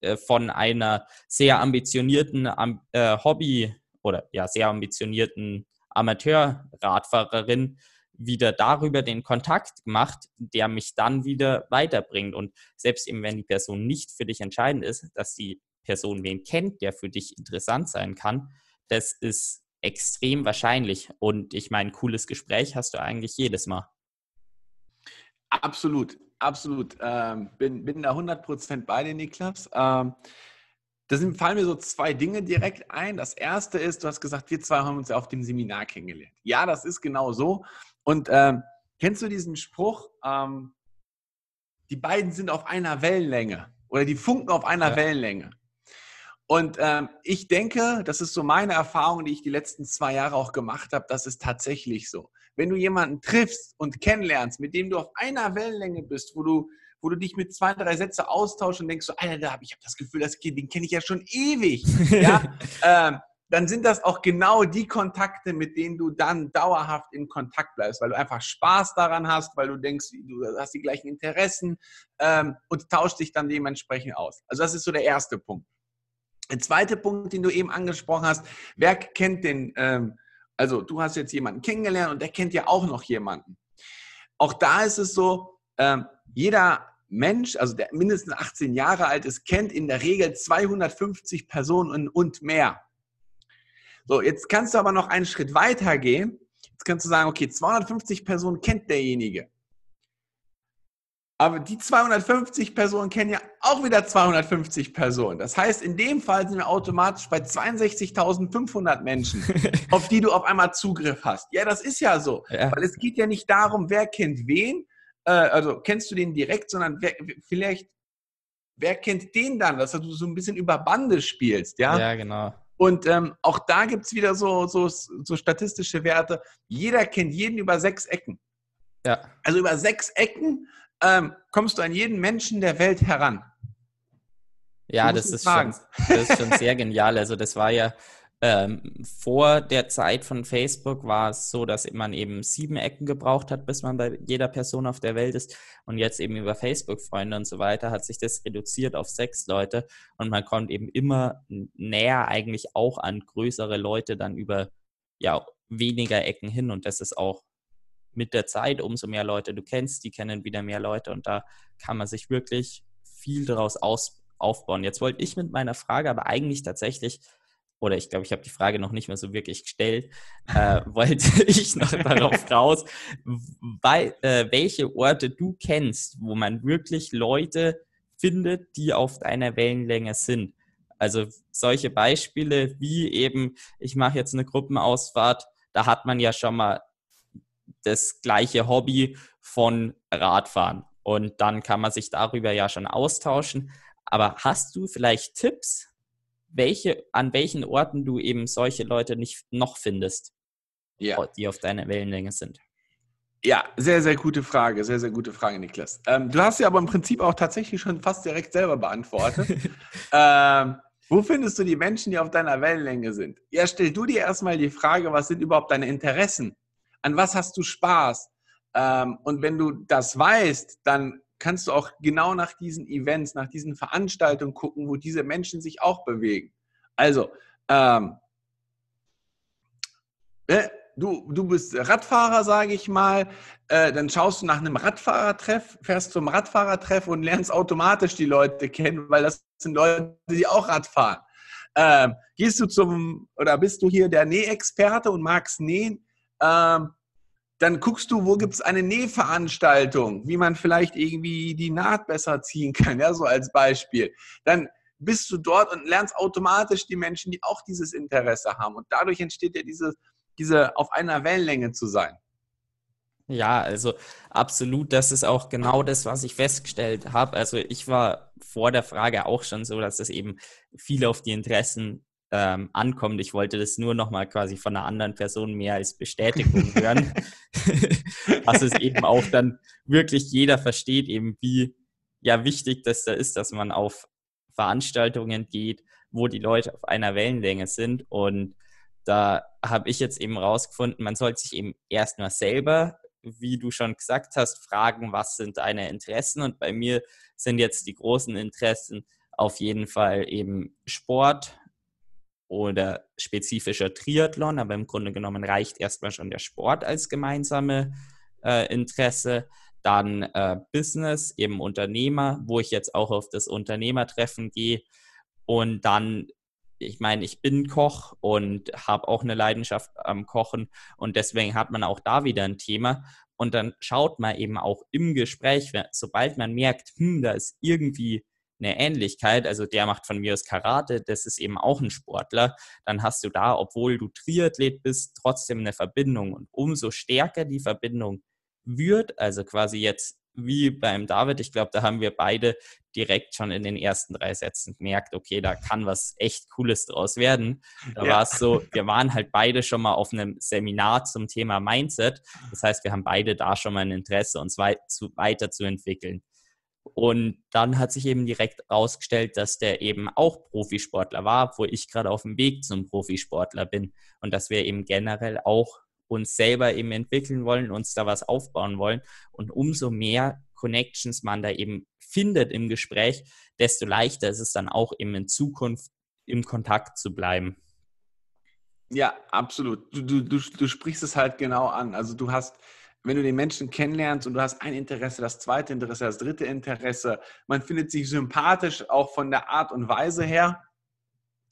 Speaker 1: äh, von einer sehr ambitionierten äh, Hobby oder ja sehr ambitionierten Amateurradfahrerin wieder darüber den Kontakt gemacht, der mich dann wieder weiterbringt. Und selbst eben, wenn die Person nicht für dich entscheidend ist, dass die Person wen kennt, der für dich interessant sein kann, das ist extrem wahrscheinlich. Und ich meine, cooles Gespräch hast du eigentlich jedes Mal.
Speaker 2: Absolut, absolut. Ähm, bin, bin da 100% bei dir, Niklas. Ähm, da fallen mir so zwei Dinge direkt ein. Das erste ist, du hast gesagt, wir zwei haben uns ja auf dem Seminar kennengelernt. Ja, das ist genau so. Und ähm, kennst du diesen Spruch, ähm, die beiden sind auf einer Wellenlänge oder die funken auf einer ja. Wellenlänge? Und ähm, ich denke, das ist so meine Erfahrung, die ich die letzten zwei Jahre auch gemacht habe, das ist tatsächlich so. Wenn du jemanden triffst und kennenlernst, mit dem du auf einer Wellenlänge bist, wo du, wo du dich mit zwei, drei Sätzen austauschst und denkst so, Alter, ich habe das Gefühl, das Kind, den kenne ich ja schon ewig. ja? ähm, dann sind das auch genau die Kontakte, mit denen du dann dauerhaft in Kontakt bleibst, weil du einfach Spaß daran hast, weil du denkst, du hast die gleichen Interessen ähm, und tauscht dich dann dementsprechend aus. Also das ist so der erste Punkt. Der zweite Punkt, den du eben angesprochen hast, wer kennt den, ähm, also du hast jetzt jemanden kennengelernt und der kennt ja auch noch jemanden. Auch da ist es so, ähm, jeder Mensch, also der mindestens 18 Jahre alt ist, kennt in der Regel 250 Personen und mehr. So, jetzt kannst du aber noch einen Schritt weiter gehen. Jetzt kannst du sagen, okay, 250 Personen kennt derjenige. Aber die 250 Personen kennen ja auch wieder 250 Personen. Das heißt, in dem Fall sind wir automatisch bei 62.500 Menschen, auf die du auf einmal Zugriff hast. Ja, das ist ja so. Ja. Weil es geht ja nicht darum, wer kennt wen, äh, also kennst du den direkt, sondern wer, vielleicht, wer kennt den dann, dass du so ein bisschen über Bande spielst. Ja,
Speaker 1: ja genau.
Speaker 2: Und ähm, auch da gibt es wieder so, so, so statistische Werte. Jeder kennt jeden über sechs Ecken. Ja. Also über sechs Ecken ähm, kommst du an jeden Menschen der Welt heran.
Speaker 1: Ja, das ist, schon, das ist schon sehr genial. Also das war ja ähm, vor der Zeit von Facebook war es so, dass man eben sieben Ecken gebraucht hat, bis man bei jeder Person auf der Welt ist. Und jetzt eben über Facebook-Freunde und so weiter hat sich das reduziert auf sechs Leute. Und man kommt eben immer näher eigentlich auch an größere Leute dann über ja, weniger Ecken hin. Und das ist auch mit der Zeit, umso mehr Leute du kennst, die kennen wieder mehr Leute. Und da kann man sich wirklich viel daraus aus aufbauen. Jetzt wollte ich mit meiner Frage aber eigentlich tatsächlich oder ich glaube, ich habe die Frage noch nicht mehr so wirklich gestellt, äh, wollte ich noch darauf raus, weil, äh, welche Orte du kennst, wo man wirklich Leute findet, die auf deiner Wellenlänge sind. Also solche Beispiele wie eben, ich mache jetzt eine Gruppenausfahrt, da hat man ja schon mal das gleiche Hobby von Radfahren. Und dann kann man sich darüber ja schon austauschen. Aber hast du vielleicht Tipps, welche, an welchen Orten du eben solche Leute nicht noch findest, ja. die auf deiner Wellenlänge sind?
Speaker 2: Ja, sehr, sehr gute Frage. Sehr, sehr gute Frage, Niklas. Ähm, du hast sie aber im Prinzip auch tatsächlich schon fast direkt selber beantwortet. ähm, wo findest du die Menschen, die auf deiner Wellenlänge sind? Ja, stell du dir erstmal die Frage, was sind überhaupt deine Interessen? An was hast du Spaß? Ähm, und wenn du das weißt, dann kannst du auch genau nach diesen Events, nach diesen Veranstaltungen gucken, wo diese Menschen sich auch bewegen. Also, ähm, äh, du, du bist Radfahrer, sage ich mal, äh, dann schaust du nach einem Radfahrertreff, fährst zum Radfahrertreff und lernst automatisch die Leute kennen, weil das sind Leute, die auch Rad fahren. Ähm, gehst du zum, oder bist du hier der Nähexperte und magst nähen, ähm, dann guckst du, wo gibt es eine Nähveranstaltung, wie man vielleicht irgendwie die Naht besser ziehen kann, ja, so als Beispiel. Dann bist du dort und lernst automatisch die Menschen, die auch dieses Interesse haben. Und dadurch entsteht ja diese, diese auf einer Wellenlänge zu sein.
Speaker 1: Ja, also absolut, das ist auch genau das, was ich festgestellt habe. Also ich war vor der Frage auch schon so, dass es eben viel auf die Interessen ähm, ankommt. Ich wollte das nur nochmal quasi von einer anderen Person mehr als Bestätigung hören. dass es eben auch dann wirklich jeder versteht, eben wie ja wichtig das da ist, dass man auf Veranstaltungen geht, wo die Leute auf einer Wellenlänge sind. Und da habe ich jetzt eben rausgefunden, man sollte sich eben erstmal selber, wie du schon gesagt hast, fragen, was sind deine Interessen? Und bei mir sind jetzt die großen Interessen auf jeden Fall eben Sport, oder spezifischer Triathlon, aber im Grunde genommen reicht erstmal schon der Sport als gemeinsame äh, Interesse. Dann äh, Business, eben Unternehmer, wo ich jetzt auch auf das Unternehmertreffen gehe. Und dann, ich meine, ich bin Koch und habe auch eine Leidenschaft am Kochen und deswegen hat man auch da wieder ein Thema. Und dann schaut man eben auch im Gespräch, sobald man merkt, hm, da ist irgendwie eine Ähnlichkeit. Also der macht von mir aus Karate, das ist eben auch ein Sportler. Dann hast du da, obwohl du Triathlet bist, trotzdem eine Verbindung. Und umso stärker die Verbindung wird, also quasi jetzt wie beim David, ich glaube, da haben wir beide direkt schon in den ersten drei Sätzen gemerkt, okay, da kann was echt Cooles draus werden. Da ja. war es so, wir waren halt beide schon mal auf einem Seminar zum Thema Mindset. Das heißt, wir haben beide da schon mal ein Interesse, uns wei zu, weiterzuentwickeln. Und dann hat sich eben direkt herausgestellt, dass der eben auch Profisportler war, wo ich gerade auf dem Weg zum Profisportler bin. Und dass wir eben generell auch uns selber eben entwickeln wollen, uns da was aufbauen wollen. Und umso mehr Connections man da eben findet im Gespräch, desto leichter ist es dann auch eben in Zukunft im Kontakt zu bleiben.
Speaker 2: Ja, absolut. Du, du, du, du sprichst es halt genau an. Also du hast wenn du den Menschen kennenlernst und du hast ein Interesse, das zweite Interesse, das dritte Interesse, man findet sich sympathisch auch von der Art und Weise her,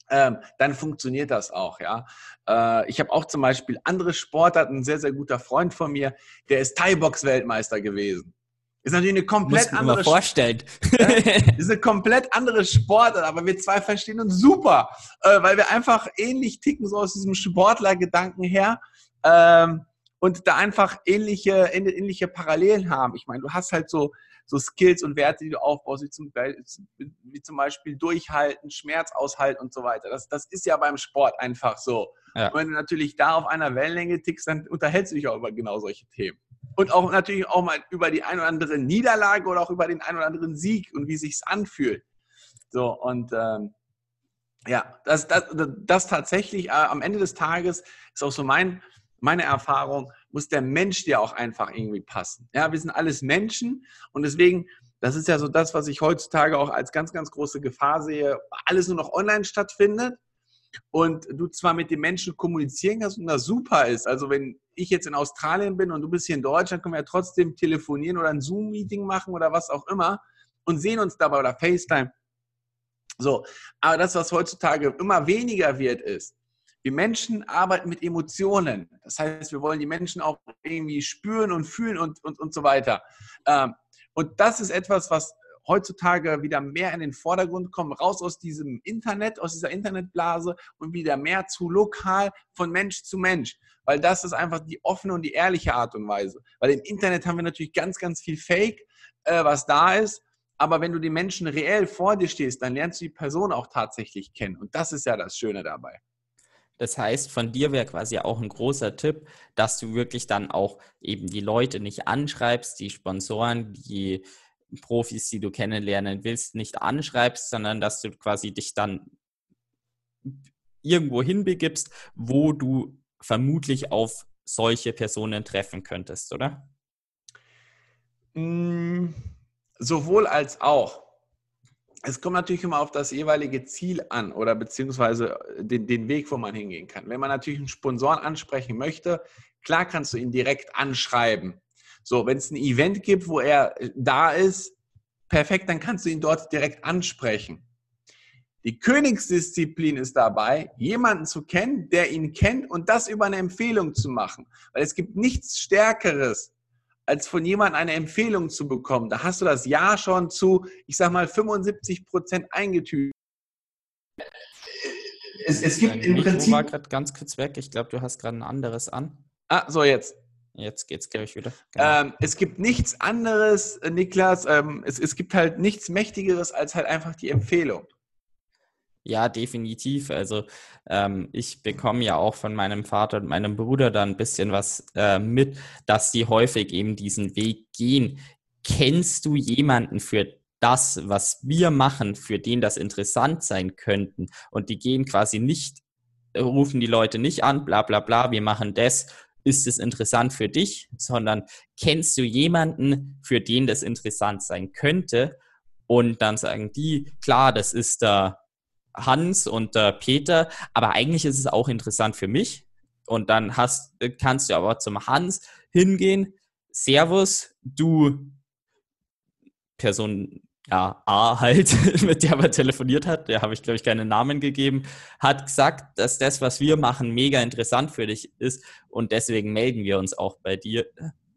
Speaker 2: ähm, dann funktioniert das auch, ja. Äh, ich habe auch zum Beispiel andere Sportarten, ein sehr, sehr guter Freund von mir, der ist Thai-Box-Weltmeister gewesen. Ist natürlich eine komplett Muss andere
Speaker 1: vorstellen.
Speaker 2: Ja, ist eine komplett andere Sportart, aber wir zwei verstehen uns super, äh, weil wir einfach ähnlich ticken, so aus diesem Sportlergedanken her. Ähm, und da einfach ähnliche, ähnliche Parallelen haben. Ich meine, du hast halt so, so Skills und Werte, die du aufbaust, wie zum, wie zum Beispiel Durchhalten, Schmerz aushalten und so weiter. Das, das ist ja beim Sport einfach so. Ja. Wenn du natürlich da auf einer Wellenlänge tickst, dann unterhältst du dich auch über genau solche Themen. Und auch natürlich auch mal über die ein oder andere Niederlage oder auch über den ein oder anderen Sieg und wie sich's anfühlt. So, und ähm, ja, das, das, das tatsächlich äh, am Ende des Tages ist auch so mein, meine Erfahrung, muss der Mensch dir auch einfach irgendwie passen. Ja, wir sind alles Menschen und deswegen, das ist ja so das, was ich heutzutage auch als ganz, ganz große Gefahr sehe, alles nur noch online stattfindet und du zwar mit den Menschen kommunizieren kannst und das super ist. Also wenn ich jetzt in Australien bin und du bist hier in Deutschland, können wir ja trotzdem telefonieren oder ein Zoom-Meeting machen oder was auch immer und sehen uns dabei oder FaceTime. So, aber das, was heutzutage immer weniger wird, ist, wir Menschen arbeiten mit Emotionen. Das heißt, wir wollen die Menschen auch irgendwie spüren und fühlen und, und, und so weiter. Ähm, und das ist etwas, was heutzutage wieder mehr in den Vordergrund kommt, raus aus diesem Internet, aus dieser Internetblase und wieder mehr zu lokal von Mensch zu Mensch. Weil das ist einfach die offene und die ehrliche Art und Weise. Weil im Internet haben wir natürlich ganz, ganz viel Fake, äh, was da ist. Aber wenn du die Menschen reell vor dir stehst, dann lernst du die Person auch tatsächlich kennen. Und das ist ja das Schöne dabei.
Speaker 1: Das heißt, von dir wäre quasi auch ein großer Tipp, dass du wirklich dann auch eben die Leute nicht anschreibst, die Sponsoren, die Profis, die du kennenlernen willst, nicht anschreibst, sondern dass du quasi dich dann irgendwo hinbegibst, wo du vermutlich auf solche Personen treffen könntest, oder?
Speaker 2: Mm, sowohl als auch. Es kommt natürlich immer auf das jeweilige Ziel an oder beziehungsweise den, den Weg, wo man hingehen kann. Wenn man natürlich einen Sponsoren ansprechen möchte, klar kannst du ihn direkt anschreiben. So, wenn es ein Event gibt, wo er äh, da ist, perfekt, dann kannst du ihn dort direkt ansprechen. Die Königsdisziplin ist dabei, jemanden zu kennen, der ihn kennt und das über eine Empfehlung zu machen. Weil es gibt nichts Stärkeres, als von jemandem eine Empfehlung zu bekommen. Da hast du das Ja schon zu, ich sag mal, 75 Prozent eingetütet.
Speaker 1: Es, es gibt im Prinzip. war gerade ganz kurz weg. Ich glaube, du hast gerade ein anderes an.
Speaker 2: Ah, so jetzt.
Speaker 1: Jetzt geht's, glaube ich, wieder.
Speaker 2: Genau. Ähm, es gibt nichts anderes, äh, Niklas, ähm, es, es gibt halt nichts Mächtigeres als halt einfach die Empfehlung.
Speaker 1: Ja, definitiv. Also ähm, ich bekomme ja auch von meinem Vater und meinem Bruder dann ein bisschen was äh, mit, dass sie häufig eben diesen Weg gehen. Kennst du jemanden für das, was wir machen, für den das interessant sein könnten? Und die gehen quasi nicht, rufen die Leute nicht an, bla bla bla, wir machen das ist es interessant für dich, sondern kennst du jemanden, für den das interessant sein könnte? Und dann sagen die, klar, das ist der Hans und der Peter, aber eigentlich ist es auch interessant für mich. Und dann hast, kannst du aber zum Hans hingehen, Servus, du Person ja, A halt, mit der er telefoniert hat, der habe ich, glaube ich, keinen Namen gegeben, hat gesagt, dass das, was wir machen, mega interessant für dich ist und deswegen melden wir uns auch bei dir.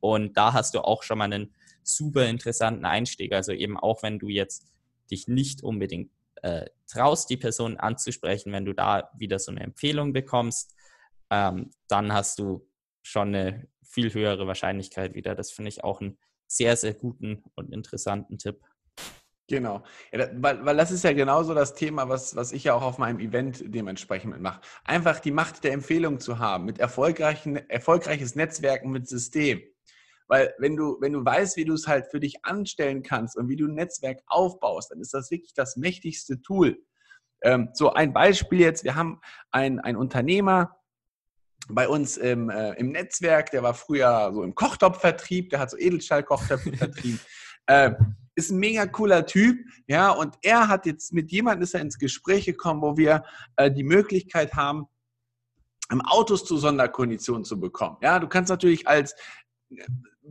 Speaker 1: Und da hast du auch schon mal einen super interessanten Einstieg. Also eben auch, wenn du jetzt dich nicht unbedingt äh, traust, die Person anzusprechen, wenn du da wieder so eine Empfehlung bekommst, ähm, dann hast du schon eine viel höhere Wahrscheinlichkeit wieder. Das finde ich auch einen sehr, sehr guten und interessanten Tipp.
Speaker 2: Genau, ja, weil, weil das ist ja genauso das Thema, was, was ich ja auch auf meinem Event dementsprechend mitmache. Einfach die Macht der Empfehlung zu haben, mit erfolgreichen, erfolgreiches Netzwerken mit System. Weil wenn du, wenn du weißt, wie du es halt für dich anstellen kannst und wie du ein Netzwerk aufbaust, dann ist das wirklich das mächtigste Tool. Ähm, so ein Beispiel jetzt, wir haben einen Unternehmer bei uns im, äh, im Netzwerk, der war früher so im Kochtopfvertrieb, der hat so Edelstahlkochtöpfe vertrieben. Äh, ist ein mega cooler Typ, ja, und er hat jetzt mit jemandem ist er ins Gespräch gekommen, wo wir äh, die Möglichkeit haben, Autos zu Sonderkonditionen zu bekommen. Ja, du kannst natürlich als äh,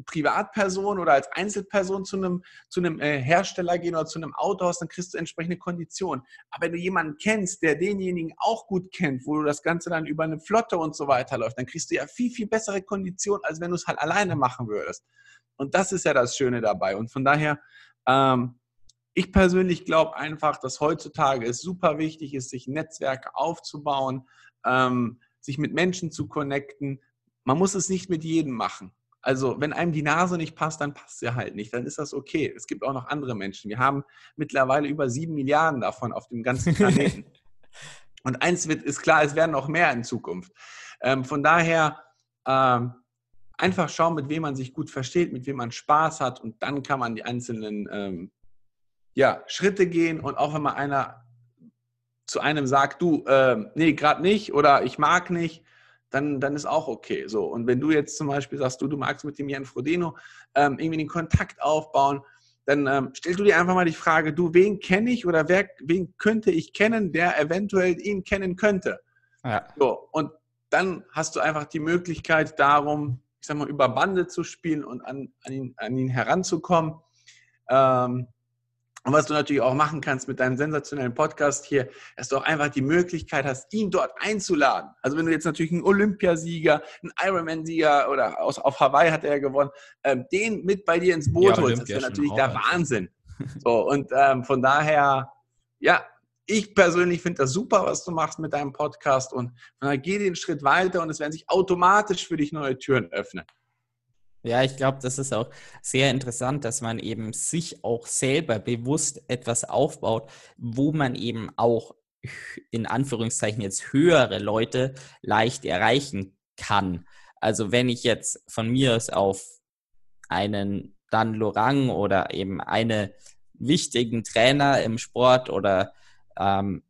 Speaker 2: Privatperson oder als Einzelperson zu einem, zu einem äh, Hersteller gehen oder zu einem Autohaus, dann kriegst du entsprechende Konditionen. Aber wenn du jemanden kennst, der denjenigen auch gut kennt, wo du das Ganze dann über eine Flotte und so weiter läuft, dann kriegst du ja viel, viel bessere Konditionen, als wenn du es halt alleine machen würdest. Und das ist ja das Schöne dabei. Und von daher ähm, ich persönlich glaube einfach, dass heutzutage es super wichtig ist, sich Netzwerke aufzubauen, ähm, sich mit Menschen zu connecten. Man muss es nicht mit jedem machen. Also wenn einem die Nase nicht passt, dann passt sie halt nicht. Dann ist das okay. Es gibt auch noch andere Menschen. Wir haben mittlerweile über sieben Milliarden davon auf dem ganzen Planeten. Und eins wird, ist klar, es werden noch mehr in Zukunft. Ähm, von daher ähm, einfach schauen, mit wem man sich gut versteht, mit wem man Spaß hat und dann kann man die einzelnen ähm, ja, Schritte gehen und auch wenn mal einer zu einem sagt, du, äh, nee, gerade nicht oder ich mag nicht, dann, dann ist auch okay. So. Und wenn du jetzt zum Beispiel sagst, du, du magst mit dem Jan Frodeno ähm, irgendwie den Kontakt aufbauen, dann ähm, stellst du dir einfach mal die Frage, du, wen kenne ich oder wer, wen könnte ich kennen, der eventuell ihn kennen könnte? Ja. So, und dann hast du einfach die Möglichkeit darum, ich sag mal, über Bande zu spielen und an, an, ihn, an ihn heranzukommen. Ähm, Und was du natürlich auch machen kannst mit deinem sensationellen Podcast hier, dass du auch einfach die Möglichkeit hast, ihn dort einzuladen. Also wenn du jetzt natürlich einen Olympiasieger, einen Ironman-Sieger oder aus, auf Hawaii hat er ja gewonnen, ähm, den mit bei dir ins Boot ja, holst, das wäre natürlich der Wahnsinn. So, und ähm, von daher, ja, ich persönlich finde das super, was du machst mit deinem Podcast und geh den Schritt weiter und es werden sich automatisch für dich neue Türen öffnen.
Speaker 1: Ja, ich glaube, das ist auch sehr interessant, dass man eben sich auch selber bewusst etwas aufbaut, wo man eben auch in Anführungszeichen jetzt höhere Leute leicht erreichen kann. Also wenn ich jetzt von mir aus auf einen Dan Lorang oder eben eine wichtigen Trainer im Sport oder ähm,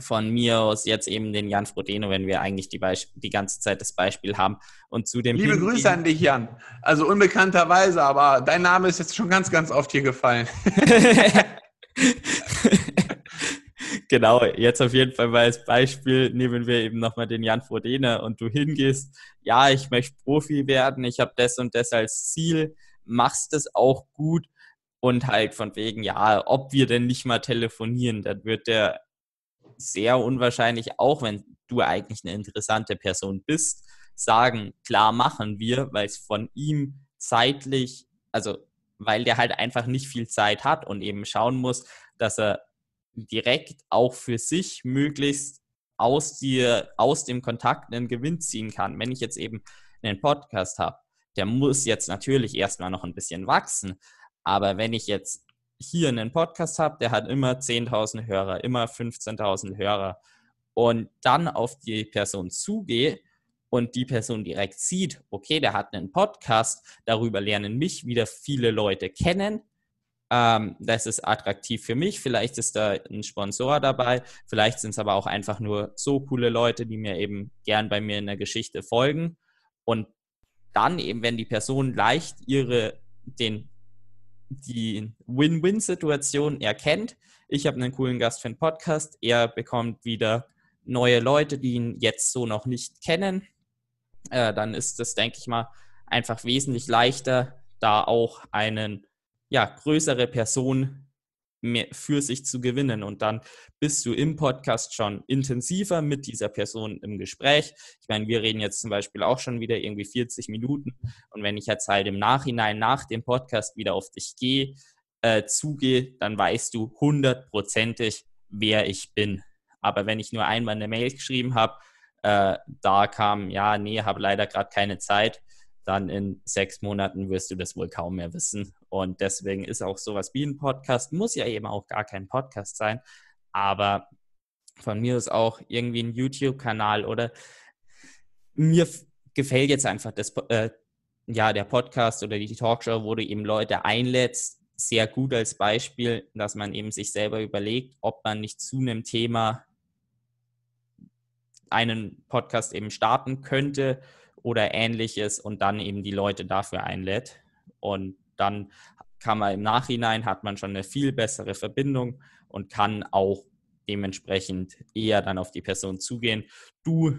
Speaker 1: von mir aus jetzt eben den Jan Frodeno, wenn wir eigentlich die, Beisp die ganze Zeit das Beispiel haben. Und zu dem
Speaker 2: Liebe Grüße an dich, Jan. Also unbekannterweise, aber dein Name ist jetzt schon ganz, ganz oft hier gefallen.
Speaker 1: genau, jetzt auf jeden Fall mal als Beispiel nehmen wir eben nochmal den Jan Frodeno und du hingehst, ja, ich möchte Profi werden, ich habe das und das als Ziel, machst es auch gut und halt von wegen, ja, ob wir denn nicht mal telefonieren, dann wird der sehr unwahrscheinlich, auch wenn du eigentlich eine interessante Person bist, sagen, klar machen wir, weil es von ihm zeitlich, also weil der halt einfach nicht viel Zeit hat und eben schauen muss, dass er direkt auch für sich möglichst aus, dir, aus dem Kontakt einen Gewinn ziehen kann. Wenn ich jetzt eben einen Podcast habe, der muss jetzt natürlich erstmal noch ein bisschen wachsen, aber wenn ich jetzt hier einen Podcast habe, der hat immer 10.000 Hörer, immer 15.000 Hörer und dann auf die Person zugehe und die Person direkt sieht, okay, der hat einen Podcast, darüber lernen mich wieder viele Leute kennen. Ähm, das ist attraktiv für mich. Vielleicht ist da ein Sponsor dabei. Vielleicht sind es aber auch einfach nur so coole Leute, die mir eben gern bei mir in der Geschichte folgen. Und dann eben, wenn die Person leicht ihre, den die Win-Win-Situation erkennt. Ich habe einen coolen Gast für den Podcast. Er bekommt wieder neue Leute, die ihn jetzt so noch nicht kennen. Äh, dann ist das, denke ich mal, einfach wesentlich leichter, da auch eine ja, größere Person mehr für sich zu gewinnen. Und dann bist du im Podcast schon intensiver mit dieser Person im Gespräch. Ich meine, wir reden jetzt zum Beispiel auch schon wieder irgendwie 40 Minuten. Und wenn ich jetzt halt im Nachhinein nach dem Podcast wieder auf dich gehe, äh, zugehe, dann weißt du hundertprozentig, wer ich bin. Aber wenn ich nur einmal eine Mail geschrieben habe, äh, da kam, ja, nee, habe leider gerade keine Zeit, dann in sechs Monaten wirst du das wohl kaum mehr wissen. Und deswegen ist auch sowas wie ein Podcast, muss ja eben auch gar kein Podcast sein, aber von mir ist auch irgendwie ein YouTube-Kanal oder mir gefällt jetzt einfach das, äh, ja, der Podcast oder die Talkshow, wo du eben Leute einlädst, sehr gut als Beispiel, dass man eben sich selber überlegt, ob man nicht zu einem Thema einen Podcast eben starten könnte oder ähnliches und dann eben die Leute dafür einlädt. Und dann kann man im Nachhinein, hat man schon eine viel bessere Verbindung und kann auch dementsprechend eher dann auf die Person zugehen. Du,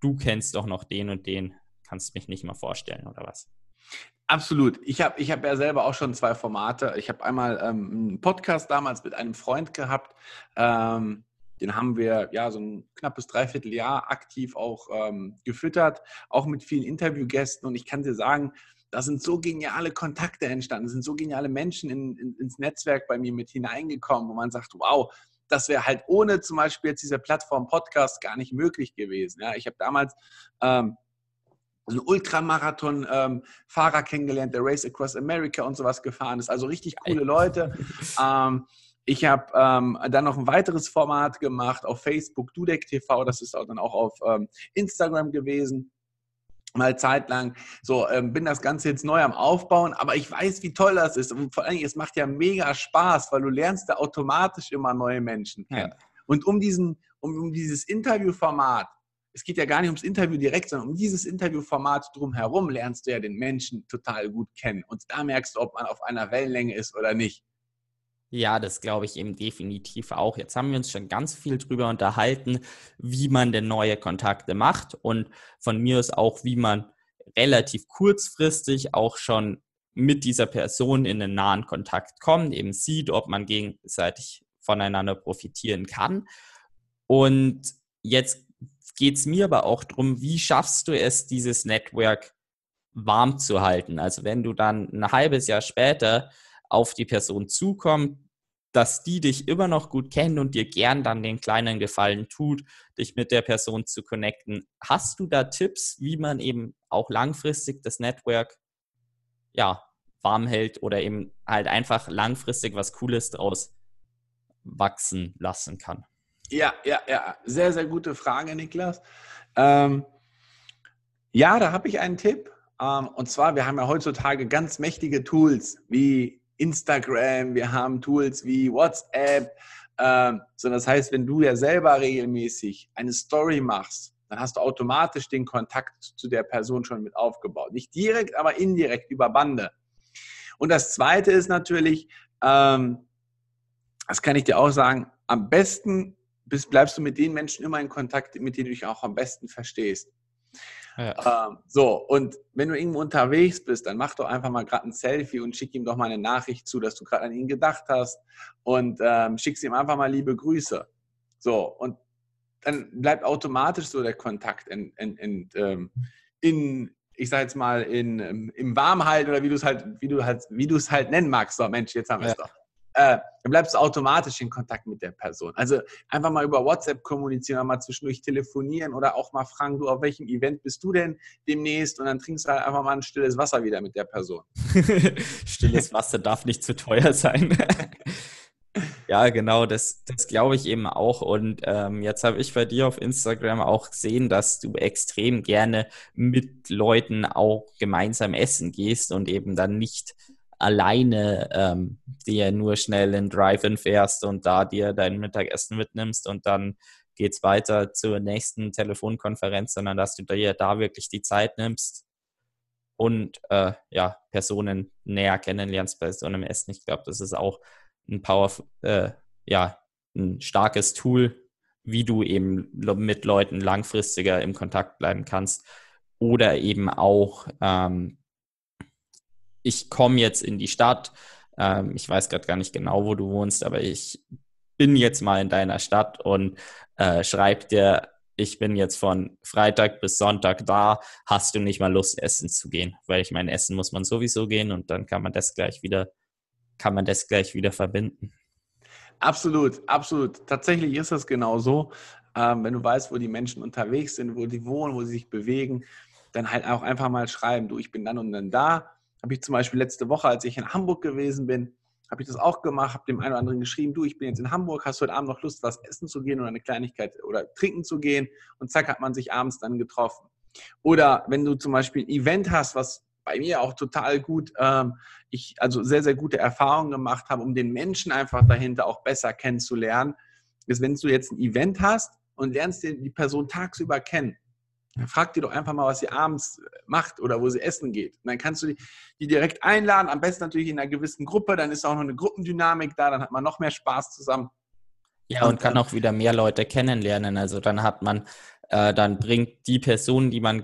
Speaker 1: du kennst doch noch den und den, kannst mich nicht mal vorstellen oder was?
Speaker 2: Absolut. Ich habe ich hab ja selber auch schon zwei Formate. Ich habe einmal ähm, einen Podcast damals mit einem Freund gehabt. Ähm, den haben wir ja so ein knappes Dreivierteljahr aktiv auch ähm, gefüttert, auch mit vielen Interviewgästen. Und ich kann dir sagen, da sind so geniale Kontakte entstanden, sind so geniale Menschen in, in, ins Netzwerk bei mir mit hineingekommen, wo man sagt, wow, das wäre halt ohne zum Beispiel jetzt diese Plattform Podcast gar nicht möglich gewesen. Ja, ich habe damals ähm, einen Ultramarathon-Fahrer ähm, kennengelernt, der Race Across America und sowas gefahren ist. Also richtig coole Leute. Ähm, ich habe ähm, dann noch ein weiteres Format gemacht auf Facebook, Dudek TV, das ist auch dann auch auf ähm, Instagram gewesen mal zeitlang. So, ähm, bin das Ganze jetzt neu am Aufbauen, aber ich weiß, wie toll das ist. Und vor allem, es macht ja mega Spaß, weil du lernst da automatisch immer neue Menschen kennen. Ja. Und um, diesen, um, um dieses Interviewformat, es geht ja gar nicht ums Interview direkt, sondern um dieses Interviewformat drumherum lernst du ja den Menschen total gut kennen. Und da merkst du, ob man auf einer Wellenlänge ist oder nicht.
Speaker 1: Ja, das glaube ich eben definitiv auch. Jetzt haben wir uns schon ganz viel drüber unterhalten, wie man denn neue Kontakte macht und von mir aus auch, wie man relativ kurzfristig auch schon mit dieser Person in einen nahen Kontakt kommt, eben sieht, ob man gegenseitig voneinander profitieren kann. Und jetzt geht es mir aber auch darum, wie schaffst du es, dieses Network warm zu halten? Also wenn du dann ein halbes Jahr später auf die Person zukommst, dass die dich immer noch gut kennen und dir gern dann den kleinen Gefallen tut, dich mit der Person zu connecten. Hast du da Tipps, wie man eben auch langfristig das Network ja, warm hält oder eben halt einfach langfristig was Cooles draus wachsen lassen kann?
Speaker 2: Ja, ja, ja. Sehr, sehr gute Frage, Niklas. Ähm, ja, da habe ich einen Tipp. Ähm, und zwar, wir haben ja heutzutage ganz mächtige Tools wie Instagram, wir haben Tools wie WhatsApp. Ähm, so, das heißt, wenn du ja selber regelmäßig eine Story machst, dann hast du automatisch den Kontakt zu der Person schon mit aufgebaut. Nicht direkt, aber indirekt über Bande. Und das Zweite ist natürlich, ähm, das kann ich dir auch sagen, am besten bleibst du mit den Menschen immer in Kontakt, mit denen du dich auch am besten verstehst. Ja. Ähm, so, und wenn du irgendwo unterwegs bist, dann mach doch einfach mal gerade ein Selfie und schick ihm doch mal eine Nachricht zu, dass du gerade an ihn gedacht hast und ähm, schickst ihm einfach mal liebe Grüße. So, und dann bleibt automatisch so der Kontakt in, in, in, ähm, in ich sag jetzt mal, in, im Warmhalten oder wie du es halt, wie du halt, wie du es halt nennen magst. So, Mensch, jetzt haben wir es ja. doch äh, dann bleibst du automatisch in Kontakt mit der Person. Also einfach mal über WhatsApp kommunizieren, mal zwischendurch telefonieren oder auch mal fragen, du, auf welchem Event bist du denn demnächst? Und dann trinkst du halt einfach mal ein stilles Wasser wieder mit der Person.
Speaker 1: stilles Wasser darf nicht zu teuer sein. Ja, genau, das, das glaube ich eben auch. Und ähm, jetzt habe ich bei dir auf Instagram auch gesehen, dass du extrem gerne mit Leuten auch gemeinsam essen gehst und eben dann nicht alleine ähm, dir nur schnell in Drive-In fährst und da dir dein Mittagessen mitnimmst und dann geht es weiter zur nächsten Telefonkonferenz, sondern dass du dir da wirklich die Zeit nimmst und äh, ja, Personen näher kennenlernst bei so einem Essen. Ich glaube, das ist auch ein Power, äh, ja, ein starkes Tool, wie du eben mit Leuten langfristiger im Kontakt bleiben kannst oder eben auch ähm, ich komme jetzt in die Stadt. Ähm, ich weiß gerade gar nicht genau, wo du wohnst, aber ich bin jetzt mal in deiner Stadt und äh, schreib dir, ich bin jetzt von Freitag bis Sonntag da, hast du nicht mal Lust, essen zu gehen? Weil ich meine, essen muss man sowieso gehen und dann kann man das gleich wieder, kann man das gleich wieder verbinden.
Speaker 2: Absolut, absolut. Tatsächlich ist das genau so. Ähm, wenn du weißt, wo die Menschen unterwegs sind, wo die wohnen, wo sie sich bewegen, dann halt auch einfach mal schreiben, du, ich bin dann und dann da habe ich zum Beispiel letzte Woche, als ich in Hamburg gewesen bin, habe ich das auch gemacht, habe dem einen oder anderen geschrieben, du, ich bin jetzt in Hamburg, hast du heute Abend noch Lust, was essen zu gehen oder eine Kleinigkeit oder trinken zu gehen? Und zack, hat man sich abends dann getroffen. Oder wenn du zum Beispiel ein Event hast, was bei mir auch total gut, ähm, ich also sehr, sehr gute Erfahrungen gemacht habe, um den Menschen einfach dahinter auch besser kennenzulernen, ist, wenn du jetzt ein Event hast und lernst die Person tagsüber kennen, Frag die doch einfach mal, was sie abends äh, macht oder wo sie essen geht. Und dann kannst du die, die, direkt einladen, am besten natürlich in einer gewissen Gruppe, dann ist auch noch eine Gruppendynamik da, dann hat man noch mehr Spaß zusammen.
Speaker 1: Ja, und, und kann auch wieder mehr Leute kennenlernen. Also dann hat man, äh, dann bringt die Person, die man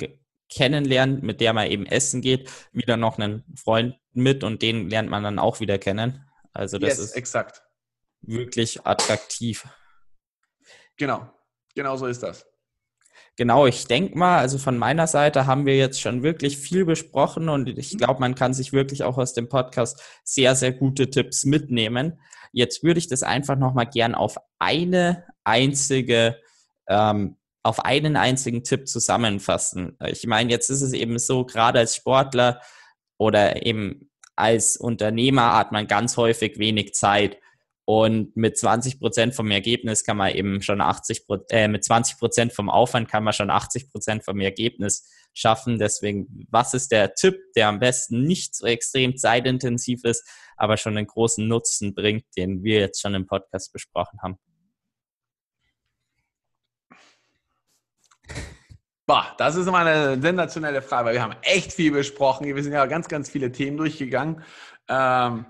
Speaker 1: kennenlernt, mit der man eben essen geht, wieder noch einen Freund mit und den lernt man dann auch wieder kennen. Also das yes, ist
Speaker 2: exakt.
Speaker 1: wirklich attraktiv.
Speaker 2: Genau, genau so ist das.
Speaker 1: Genau, ich denke mal, also von meiner Seite haben wir jetzt schon wirklich viel besprochen und ich glaube, man kann sich wirklich auch aus dem Podcast sehr, sehr gute Tipps mitnehmen. Jetzt würde ich das einfach nochmal gern auf eine einzige, ähm, auf einen einzigen Tipp zusammenfassen. Ich meine, jetzt ist es eben so, gerade als Sportler oder eben als Unternehmer hat man ganz häufig wenig Zeit. Und mit 20 Prozent vom Ergebnis kann man eben schon 80 äh, mit 20 Prozent vom Aufwand kann man schon 80 Prozent vom Ergebnis schaffen. Deswegen, was ist der Tipp, der am besten nicht so extrem zeitintensiv ist, aber schon einen großen Nutzen bringt, den wir jetzt schon im Podcast besprochen haben?
Speaker 2: Boah, das ist immer eine sensationelle Frage, weil wir haben echt viel besprochen. Wir sind ja ganz, ganz viele Themen durchgegangen. Ähm,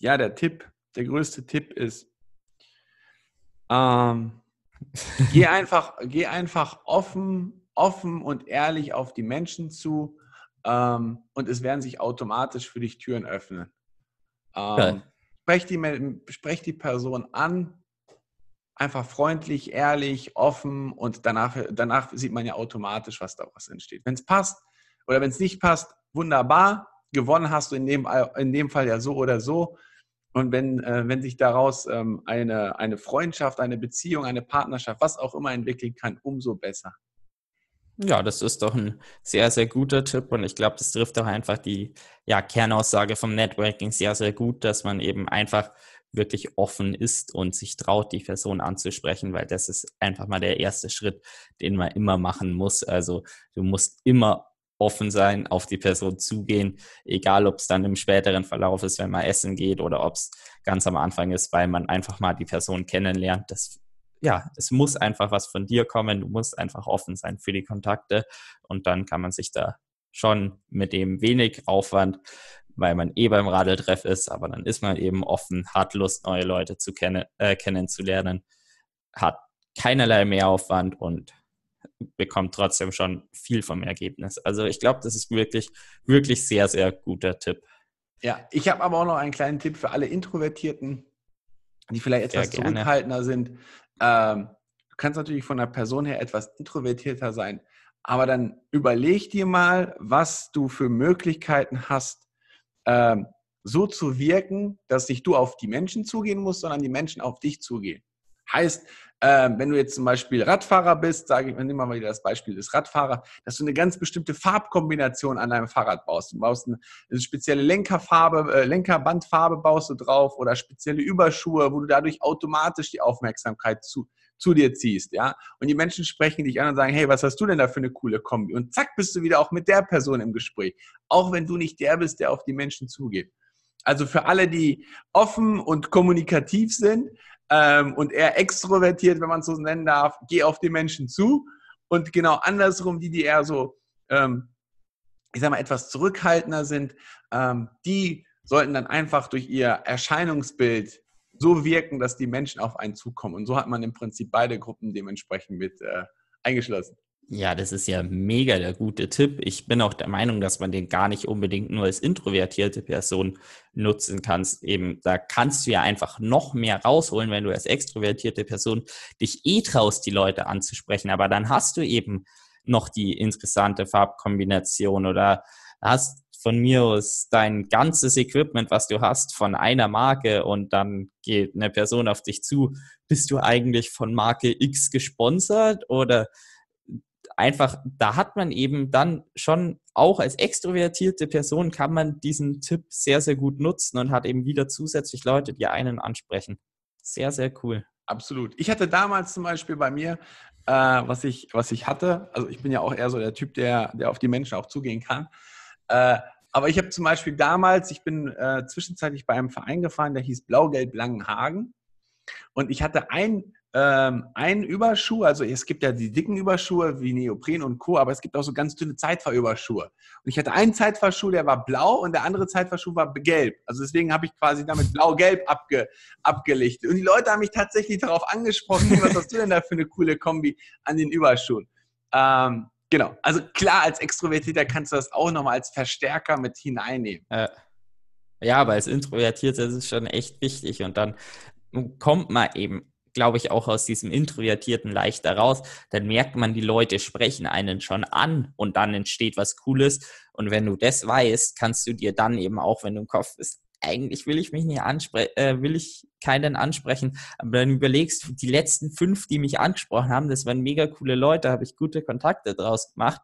Speaker 2: ja, der Tipp, der größte Tipp ist, ähm, geh, einfach, geh einfach offen, offen und ehrlich auf die Menschen zu. ähm, und es werden sich automatisch für dich Türen öffnen. Ähm, sprech, die, sprech die Person an, einfach freundlich, ehrlich, offen und danach, danach sieht man ja automatisch, was daraus entsteht. Wenn es passt oder wenn es nicht passt, wunderbar, gewonnen hast du in dem, in dem Fall ja so oder so. Und wenn, äh, wenn sich daraus ähm, eine, eine Freundschaft, eine Beziehung, eine Partnerschaft, was auch immer entwickeln kann, umso besser.
Speaker 1: Ja, das ist doch ein sehr, sehr guter Tipp und ich glaube, das trifft auch einfach die ja, Kernaussage vom Networking sehr, sehr gut, dass man eben einfach wirklich offen ist und sich traut, die Person anzusprechen, weil das ist einfach mal der erste Schritt, den man immer machen muss. Also du musst immer offen sein, auf die Person zugehen, egal ob es dann im späteren Verlauf ist, wenn man essen geht oder ob es ganz am Anfang ist, weil man einfach mal die Person kennenlernt. Das, ja, es muss einfach was von dir kommen. Du musst einfach offen sein für die Kontakte und dann kann man sich da schon mit dem wenig Aufwand, weil man eh beim Radeltreff ist, aber dann ist man eben offen, hat Lust, neue Leute zu kennen, äh, kennenzulernen, hat keinerlei Mehraufwand und bekommt trotzdem schon viel vom Ergebnis. Also ich glaube, das ist wirklich, wirklich sehr, sehr guter Tipp.
Speaker 2: Ja, ich habe aber auch noch einen kleinen Tipp für alle Introvertierten, die vielleicht etwas zurückhaltender sind. Ähm, du kannst natürlich von der Person her etwas introvertierter sein, aber dann überleg dir mal, was du für Möglichkeiten hast, ähm, so zu wirken, dass nicht du auf die Menschen zugehen musst, sondern die Menschen auf dich zugehen. Heißt, äh, wenn du jetzt zum Beispiel Radfahrer bist, sage ich, nehmen wir mal wieder das Beispiel des Radfahrers, dass du eine ganz bestimmte Farbkombination an deinem Fahrrad baust. Du baust eine, eine spezielle Lenkerfarbe, äh, Lenkerbandfarbe baust du drauf oder spezielle Überschuhe, wo du dadurch automatisch die Aufmerksamkeit zu, zu dir ziehst, ja. Und die Menschen sprechen dich an und sagen, hey, was hast du denn da für eine coole Kombi? Und zack, bist du wieder auch mit der Person im Gespräch. Auch wenn du nicht der bist, der auf die Menschen zugeht. Also für alle, die offen und kommunikativ sind, ähm, und eher extrovertiert, wenn man es so nennen darf, geh auf die Menschen zu. Und genau andersrum, die, die eher so, ähm, ich sag mal, etwas zurückhaltender sind, ähm, die sollten dann einfach durch ihr Erscheinungsbild so wirken, dass die Menschen auf einen zukommen. Und so hat man im Prinzip beide Gruppen dementsprechend mit äh, eingeschlossen.
Speaker 1: Ja, das ist ja mega der gute Tipp. Ich bin auch der Meinung, dass man den gar nicht unbedingt nur als introvertierte Person nutzen kannst. Eben, da kannst du ja einfach noch mehr rausholen, wenn du als extrovertierte Person dich eh traust, die Leute anzusprechen. Aber dann hast du eben noch die interessante Farbkombination oder hast von mir aus dein ganzes Equipment, was du hast, von einer Marke und dann geht eine Person auf dich zu. Bist du eigentlich von Marke X gesponsert oder einfach, da hat man eben dann schon auch als extrovertierte Person kann man diesen Tipp sehr, sehr gut nutzen und hat eben wieder zusätzlich Leute, die einen ansprechen. Sehr, sehr cool.
Speaker 2: Absolut. Ich hatte damals zum Beispiel bei mir, äh, was, ich, was ich hatte, also ich bin ja auch eher so der Typ, der, der auf die Menschen auch zugehen kann. Äh, aber ich habe zum Beispiel damals, ich bin äh, zwischenzeitlich bei einem Verein gefahren, der hieß Blau-Gelb Langenhagen. Und ich hatte ein ähm, einen Überschuh, also es gibt ja die dicken Überschuhe wie Neopren und Co., aber es gibt auch so ganz dünne Zeitfahrüberschuhe. Und ich hatte einen Zeitfahrschuh, der war blau und der andere Zeitfahrschuh war gelb. Also deswegen habe ich quasi damit blau-gelb abge, abgelichtet. Und die Leute haben mich tatsächlich darauf angesprochen, was hast du denn da für eine coole Kombi an den Überschuhen? Ähm, genau, also klar, als Extrovertierter kannst du das auch nochmal als Verstärker mit hineinnehmen.
Speaker 1: Äh, ja, aber als Introvertierter ist es schon echt wichtig und dann kommt man eben glaube ich, auch aus diesem Introvertierten leichter raus. Dann merkt man, die Leute sprechen einen schon an und dann entsteht was Cooles. Und wenn du das weißt, kannst du dir dann eben auch, wenn du im Kopf bist, eigentlich will ich mich nicht ansprechen, äh, will ich keinen ansprechen, aber dann überlegst du, die letzten fünf, die mich angesprochen haben, das waren mega coole Leute, habe ich gute Kontakte draus gemacht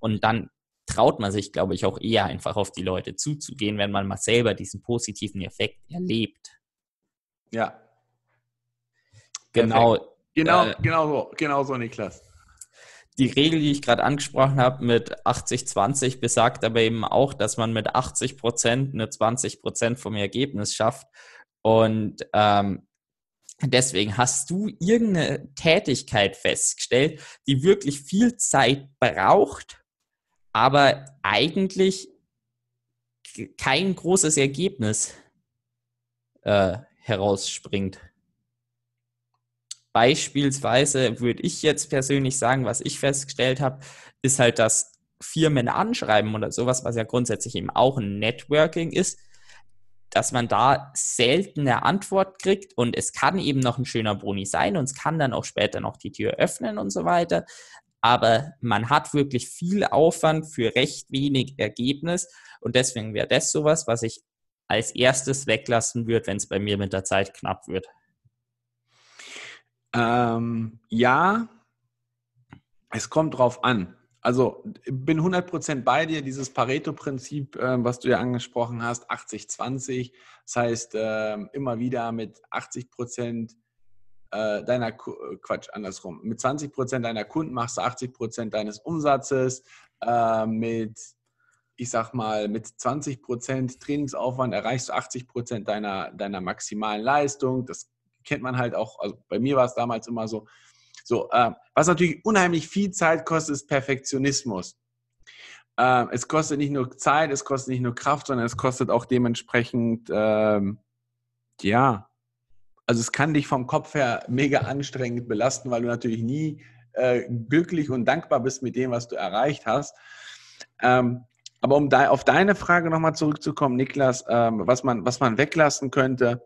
Speaker 1: und dann traut man sich, glaube ich, auch eher einfach auf die Leute zuzugehen, wenn man mal selber diesen positiven Effekt erlebt.
Speaker 2: Ja,
Speaker 1: Genau.
Speaker 2: Genau, äh, genau so, genau so, Niklas.
Speaker 1: Die Regel, die ich gerade angesprochen habe mit 80-20, besagt aber eben auch, dass man mit 80 Prozent eine 20 Prozent vom Ergebnis schafft. Und ähm, deswegen hast du irgendeine Tätigkeit festgestellt, die wirklich viel Zeit braucht, aber eigentlich kein großes Ergebnis äh, herausspringt. Beispielsweise würde ich jetzt persönlich sagen, was ich festgestellt habe, ist halt, dass Firmen anschreiben oder sowas, was ja grundsätzlich eben auch ein Networking ist, dass man da selten eine Antwort kriegt und es kann eben noch ein schöner Boni sein und es kann dann auch später noch die Tür öffnen und so weiter. Aber man hat wirklich viel Aufwand für recht wenig Ergebnis und deswegen wäre das sowas, was ich als erstes weglassen würde, wenn es bei mir mit der Zeit knapp wird.
Speaker 2: Ähm, ja, es kommt drauf an. Also bin 100% bei dir, dieses Pareto-Prinzip, äh, was du ja angesprochen hast, 80-20. Das heißt, äh, immer wieder mit 80% äh, deiner, äh, Quatsch, andersrum, mit 20% deiner Kunden machst du 80% deines Umsatzes, äh, mit, ich sag mal, mit 20% Trainingsaufwand erreichst du 80% deiner, deiner maximalen Leistung. Das kennt man halt auch, also bei mir war es damals immer so, so, äh, was natürlich unheimlich viel Zeit kostet, ist Perfektionismus. Äh, es kostet nicht nur Zeit, es kostet nicht nur Kraft, sondern es kostet auch dementsprechend, ähm, ja, also es kann dich vom Kopf her mega anstrengend belasten, weil du natürlich nie äh, glücklich und dankbar bist mit dem, was du erreicht hast. Ähm, aber um da, auf deine Frage nochmal zurückzukommen, Niklas, ähm, was, man, was man weglassen könnte,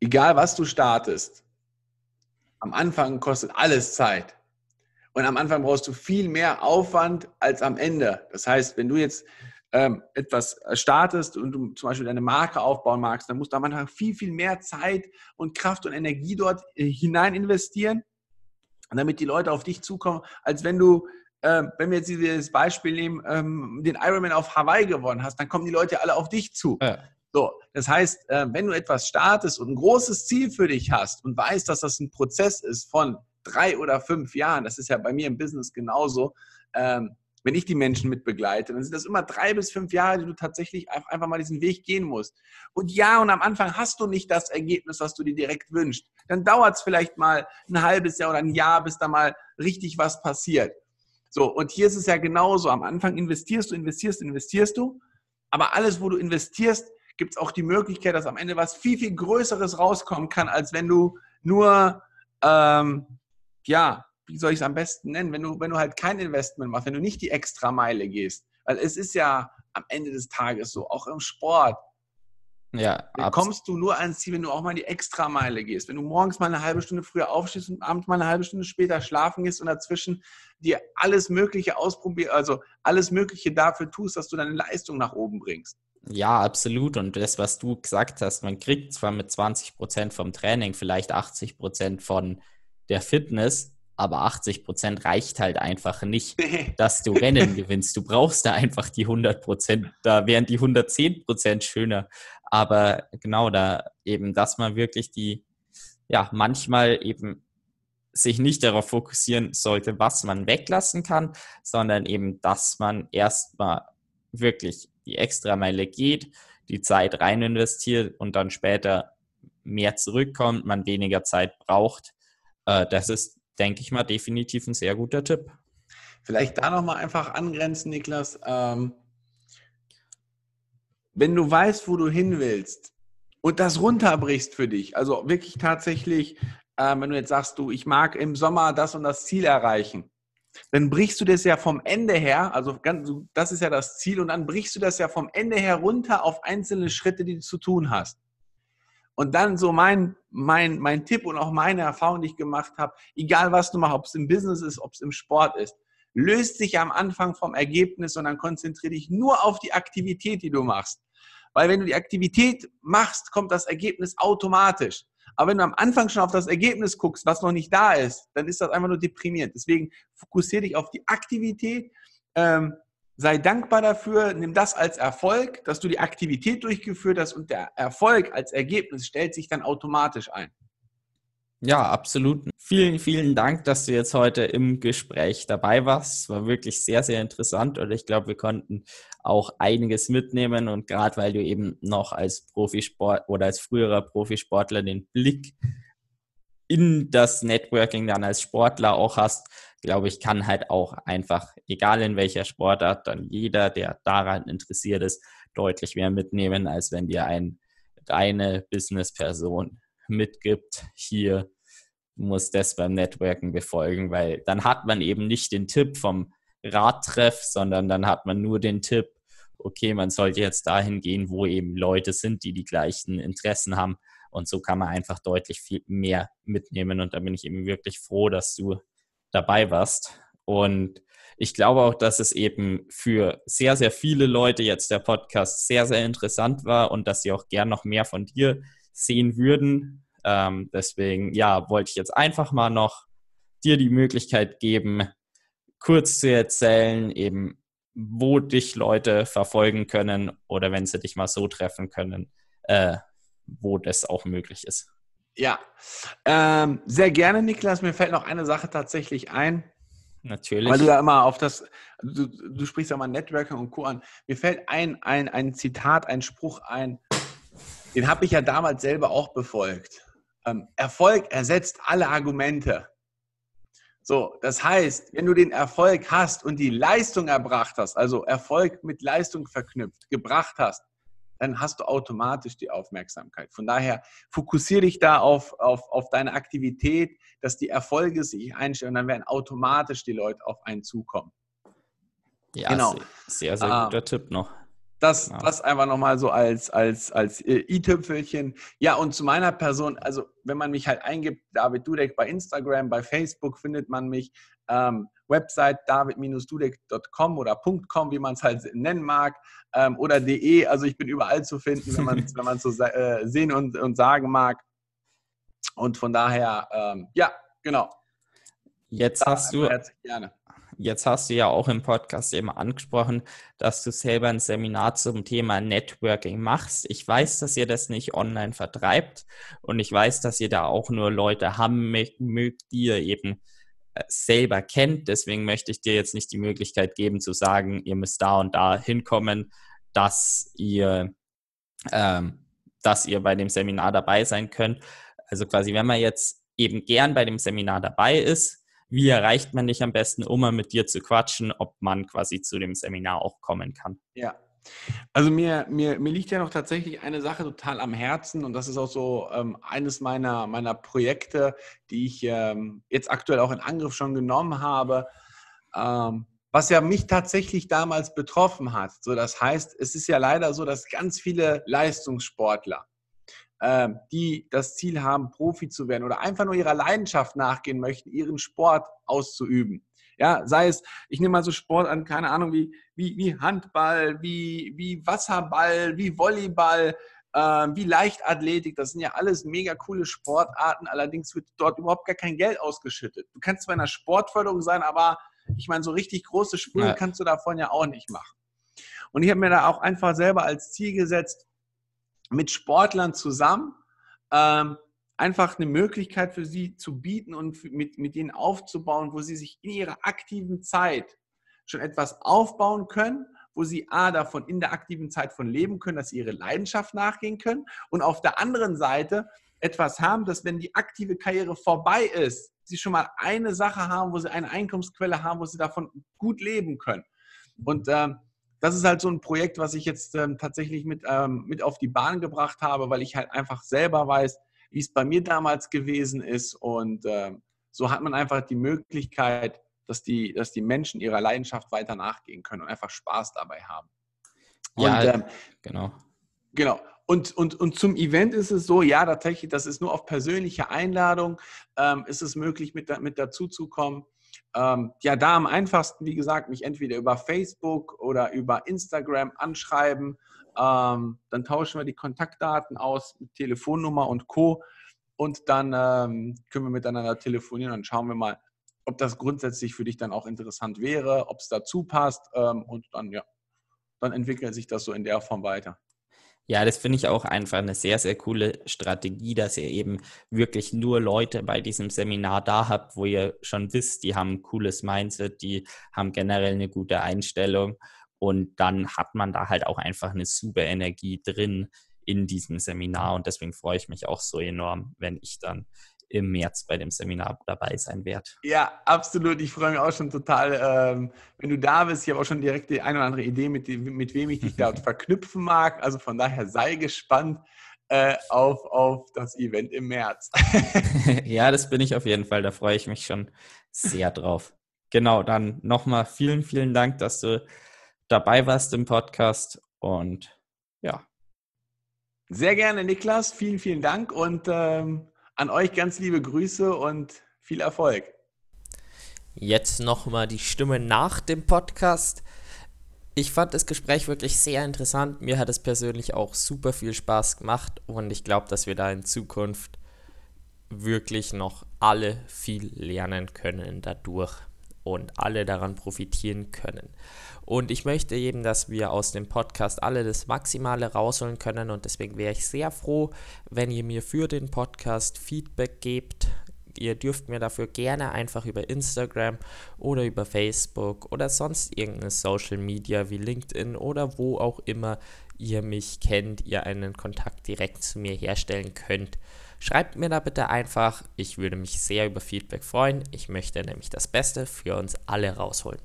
Speaker 2: egal was du startest, am Anfang kostet alles Zeit. Und am Anfang brauchst du viel mehr Aufwand als am Ende. Das heißt, wenn du jetzt ähm, etwas startest und du zum Beispiel deine Marke aufbauen magst, dann musst du am Anfang viel, viel mehr Zeit und Kraft und Energie dort äh, hinein investieren, damit die Leute auf dich zukommen, als wenn du, äh, wenn wir jetzt dieses Beispiel nehmen, ähm, den Ironman auf Hawaii gewonnen hast, dann kommen die Leute alle auf dich zu. Ja. So, das heißt, äh, wenn du etwas startest und ein großes Ziel für dich hast und weißt, dass das ein Prozess ist von drei oder fünf Jahren, das ist ja bei mir im Business genauso, ähm, wenn ich die Menschen mit begleite, dann sind das immer drei bis fünf Jahre, die du tatsächlich einfach mal diesen Weg gehen musst. Und ja, und am Anfang hast du nicht das Ergebnis, was du dir direkt wünschst. Dann dauert es vielleicht mal ein halbes Jahr oder ein Jahr, bis da mal richtig was passiert. So, und hier ist es ja genauso. Am Anfang investierst du, investierst, investierst du. Aber alles, wo du investierst, gibt es auch die Möglichkeit, dass am Ende was viel, viel Größeres rauskommen kann, als wenn du nur, ähm, ja, wie soll ich es am besten nennen, wenn du, wenn du halt kein Investment machst, wenn du nicht die extra Meile gehst. Weil es ist ja am Ende des Tages so, auch im Sport. Ja, da kommst du nur ans Ziel, wenn du auch mal die extra Meile gehst. Wenn du morgens mal eine halbe Stunde früher aufstehst und abends mal eine halbe Stunde später schlafen gehst und dazwischen dir alles Mögliche ausprobierst, also alles Mögliche dafür tust, dass du deine Leistung nach oben bringst.
Speaker 1: Ja, absolut. Und das, was du gesagt hast, man kriegt zwar mit 20 Prozent vom Training vielleicht 80 Prozent von der Fitness, aber 80 Prozent reicht halt einfach nicht, dass du Rennen gewinnst. Du brauchst da einfach die 100 Prozent. Da wären die 110 Prozent schöner. Aber genau da eben, dass man wirklich die, ja, manchmal eben sich nicht darauf fokussieren sollte, was man weglassen kann, sondern eben, dass man erstmal wirklich die Extrameile geht, die Zeit rein investiert und dann später mehr zurückkommt, man weniger Zeit braucht. Äh, das ist, denke ich mal, definitiv ein sehr guter Tipp.
Speaker 2: Vielleicht da nochmal einfach angrenzen, Niklas. Ähm, wenn du weißt, wo du hin willst und das runterbrichst für dich, also wirklich tatsächlich, äh, wenn du jetzt sagst, du, ich mag im Sommer das und das Ziel erreichen, dann brichst du das ja vom Ende her, also ganz, das ist ja das Ziel, und dann brichst du das ja vom Ende her runter auf einzelne Schritte, die du zu tun hast. Und dann so mein, mein, mein Tipp und auch meine Erfahrung, die ich gemacht habe, egal was du machst, ob es im Business ist, ob es im Sport ist, löst sich am Anfang vom Ergebnis und dann konzentriere dich nur auf die Aktivität, die du machst. Weil wenn du die Aktivität machst, kommt das Ergebnis automatisch. Aber wenn du am Anfang schon auf das Ergebnis guckst, was noch nicht da ist, dann ist das einfach nur deprimierend. Deswegen fokussiere dich auf die Aktivität, ähm, sei dankbar dafür, nimm das als Erfolg, dass du die Aktivität durchgeführt hast und der Erfolg als Ergebnis stellt sich dann automatisch ein.
Speaker 1: Ja, absolut. Vielen, vielen Dank, dass du jetzt heute im Gespräch dabei warst. Es war wirklich sehr, sehr interessant und ich glaube, wir konnten auch einiges mitnehmen und gerade weil du eben noch als Profisport oder als früherer Profisportler den Blick in das Networking dann als Sportler auch hast, glaube ich, kann halt auch einfach, egal in welcher Sportart, dann jeder, der daran interessiert ist, deutlich mehr mitnehmen, als wenn dir eine reine Business-Person mitgibt, hier du musst das beim Networken befolgen, weil dann hat man eben nicht den Tipp vom Radtreff, sondern dann hat man nur den Tipp, okay, man sollte jetzt dahin gehen, wo eben Leute sind, die die gleichen Interessen haben. Und so kann man einfach deutlich viel mehr mitnehmen. Und da bin ich eben wirklich froh, dass du dabei warst. Und ich glaube auch, dass es eben für sehr, sehr viele Leute jetzt der Podcast sehr, sehr interessant war und dass sie auch gern noch mehr von dir sehen würden. Ähm, deswegen, ja, wollte ich jetzt einfach mal noch dir die Möglichkeit geben, kurz zu erzählen, eben wo dich Leute verfolgen können oder wenn sie dich mal so treffen können, äh, wo das auch möglich ist.
Speaker 2: Ja, ähm, sehr gerne, Niklas. Mir fällt noch eine Sache tatsächlich ein.
Speaker 1: Natürlich.
Speaker 2: Weil du ja immer auf das, du, du sprichst ja mal Networking und Co. an. Mir fällt ein, ein, ein Zitat, ein Spruch ein, den habe ich ja damals selber auch befolgt. Ähm, Erfolg ersetzt alle Argumente. So, das heißt, wenn du den Erfolg hast und die Leistung erbracht hast, also Erfolg mit Leistung verknüpft, gebracht hast, dann hast du automatisch die Aufmerksamkeit. Von daher fokussiere dich da auf, auf, auf deine Aktivität, dass die Erfolge sich einstellen und dann werden automatisch die Leute auf einen zukommen.
Speaker 1: Ja, genau. sehr, sehr guter ah, Tipp noch.
Speaker 2: Das, genau. das einfach nochmal so als, als, als äh, i-Tüpfelchen. Ja, und zu meiner Person, also wenn man mich halt eingibt, David Dudek bei Instagram, bei Facebook findet man mich. Ähm, Website david-dudek.com oder .com, wie man es halt nennen mag, ähm, oder de. Also ich bin überall zu finden, wenn man es wenn so äh, sehen und, und sagen mag. Und von daher, ähm, ja, genau.
Speaker 1: Jetzt da hast du gerne jetzt hast du ja auch im Podcast eben angesprochen, dass du selber ein Seminar zum Thema Networking machst. Ich weiß, dass ihr das nicht online vertreibt und ich weiß, dass ihr da auch nur Leute haben mögt, die ihr eben äh, selber kennt. Deswegen möchte ich dir jetzt nicht die Möglichkeit geben zu sagen, ihr müsst da und da hinkommen, dass ihr, ähm, dass ihr bei dem Seminar dabei sein könnt. Also quasi, wenn man jetzt eben gern bei dem Seminar dabei ist, wie erreicht man dich am besten, um mal mit dir zu quatschen, ob man quasi zu dem Seminar auch kommen kann?
Speaker 2: Ja. Also mir, mir, mir liegt ja noch tatsächlich eine Sache total am Herzen und das ist auch so ähm, eines meiner, meiner Projekte, die ich ähm, jetzt aktuell auch in Angriff schon genommen habe, ähm, was ja mich tatsächlich damals betroffen hat. So, das heißt, es ist ja leider so, dass ganz viele Leistungssportler die das Ziel haben, Profi zu werden oder einfach nur ihrer Leidenschaft nachgehen möchten, ihren Sport auszuüben. Ja, sei es, ich nehme mal so Sport an, keine Ahnung, wie, wie, wie Handball, wie, wie Wasserball, wie Volleyball, äh, wie Leichtathletik. Das sind ja alles mega coole Sportarten. Allerdings wird dort überhaupt gar kein Geld ausgeschüttet. Du kannst zwar in der Sportförderung sein, aber ich meine, so richtig große Sprünge ja. kannst du davon ja auch nicht machen. Und ich habe mir da auch einfach selber als Ziel gesetzt, mit Sportlern zusammen ähm, einfach eine Möglichkeit für sie zu bieten und mit, mit ihnen aufzubauen, wo sie sich in ihrer aktiven Zeit schon etwas aufbauen können, wo sie A, davon in der aktiven Zeit von leben können, dass sie ihre Leidenschaft nachgehen können und auf der anderen Seite etwas haben, dass wenn die aktive Karriere vorbei ist, sie schon mal eine Sache haben, wo sie eine Einkommensquelle haben, wo sie davon gut leben können. Und ähm, das ist halt so ein Projekt, was ich jetzt ähm, tatsächlich mit, ähm, mit auf die Bahn gebracht habe, weil ich halt einfach selber weiß, wie es bei mir damals gewesen ist. Und ähm, so hat man einfach die Möglichkeit, dass die, dass die Menschen ihrer Leidenschaft weiter nachgehen können und einfach Spaß dabei haben.
Speaker 1: Und, ja, ähm, genau.
Speaker 2: Genau. Und, und, und zum Event ist es so, ja, tatsächlich, das ist nur auf persönliche Einladung, ähm, ist es möglich, mit, mit dazu zu kommen. Ähm, ja, da am einfachsten, wie gesagt, mich entweder über Facebook oder über Instagram anschreiben. Ähm, dann tauschen wir die Kontaktdaten aus Telefonnummer und Co. Und dann ähm, können wir miteinander telefonieren und schauen wir mal, ob das grundsätzlich für dich dann auch interessant wäre, ob es dazu passt. Ähm, und dann, ja, dann entwickelt sich das so in der Form weiter.
Speaker 1: Ja, das finde ich auch einfach eine sehr, sehr coole Strategie, dass ihr eben wirklich nur Leute bei diesem Seminar da habt, wo ihr schon wisst, die haben ein cooles Mindset, die haben generell eine gute Einstellung. Und dann hat man da halt auch einfach eine super Energie drin in diesem Seminar. Und deswegen freue ich mich auch so enorm, wenn ich dann im März bei dem Seminar dabei sein werde.
Speaker 2: Ja, absolut. Ich freue mich auch schon total, ähm, wenn du da bist. Ich habe auch schon direkt die eine oder andere Idee, mit, mit wem ich dich da verknüpfen mag. Also von daher sei gespannt. äh, auf, auf das Event im März.
Speaker 3: ja, das bin ich auf jeden Fall. Da freue ich mich schon sehr drauf. Genau, dann nochmal vielen, vielen Dank, dass du dabei warst im Podcast und ja.
Speaker 2: Sehr gerne, Niklas. Vielen, vielen Dank und ähm, an euch ganz liebe Grüße und viel Erfolg.
Speaker 3: Jetzt nochmal die Stimme nach dem Podcast. Ich fand das Gespräch wirklich sehr interessant. Mir hat es persönlich auch super viel Spaß gemacht und ich glaube, dass wir da in Zukunft wirklich noch alle viel lernen können dadurch und alle daran profitieren können. Und ich möchte eben, dass wir aus dem Podcast alle das Maximale rausholen können und deswegen wäre ich sehr froh, wenn ihr mir für den Podcast Feedback gebt. Ihr dürft mir dafür gerne einfach über Instagram oder über Facebook oder sonst irgendeine Social Media wie LinkedIn oder wo auch immer ihr mich kennt, ihr einen Kontakt direkt zu mir herstellen könnt. Schreibt mir da bitte einfach, ich würde mich sehr über Feedback freuen. Ich möchte nämlich das Beste für uns alle rausholen.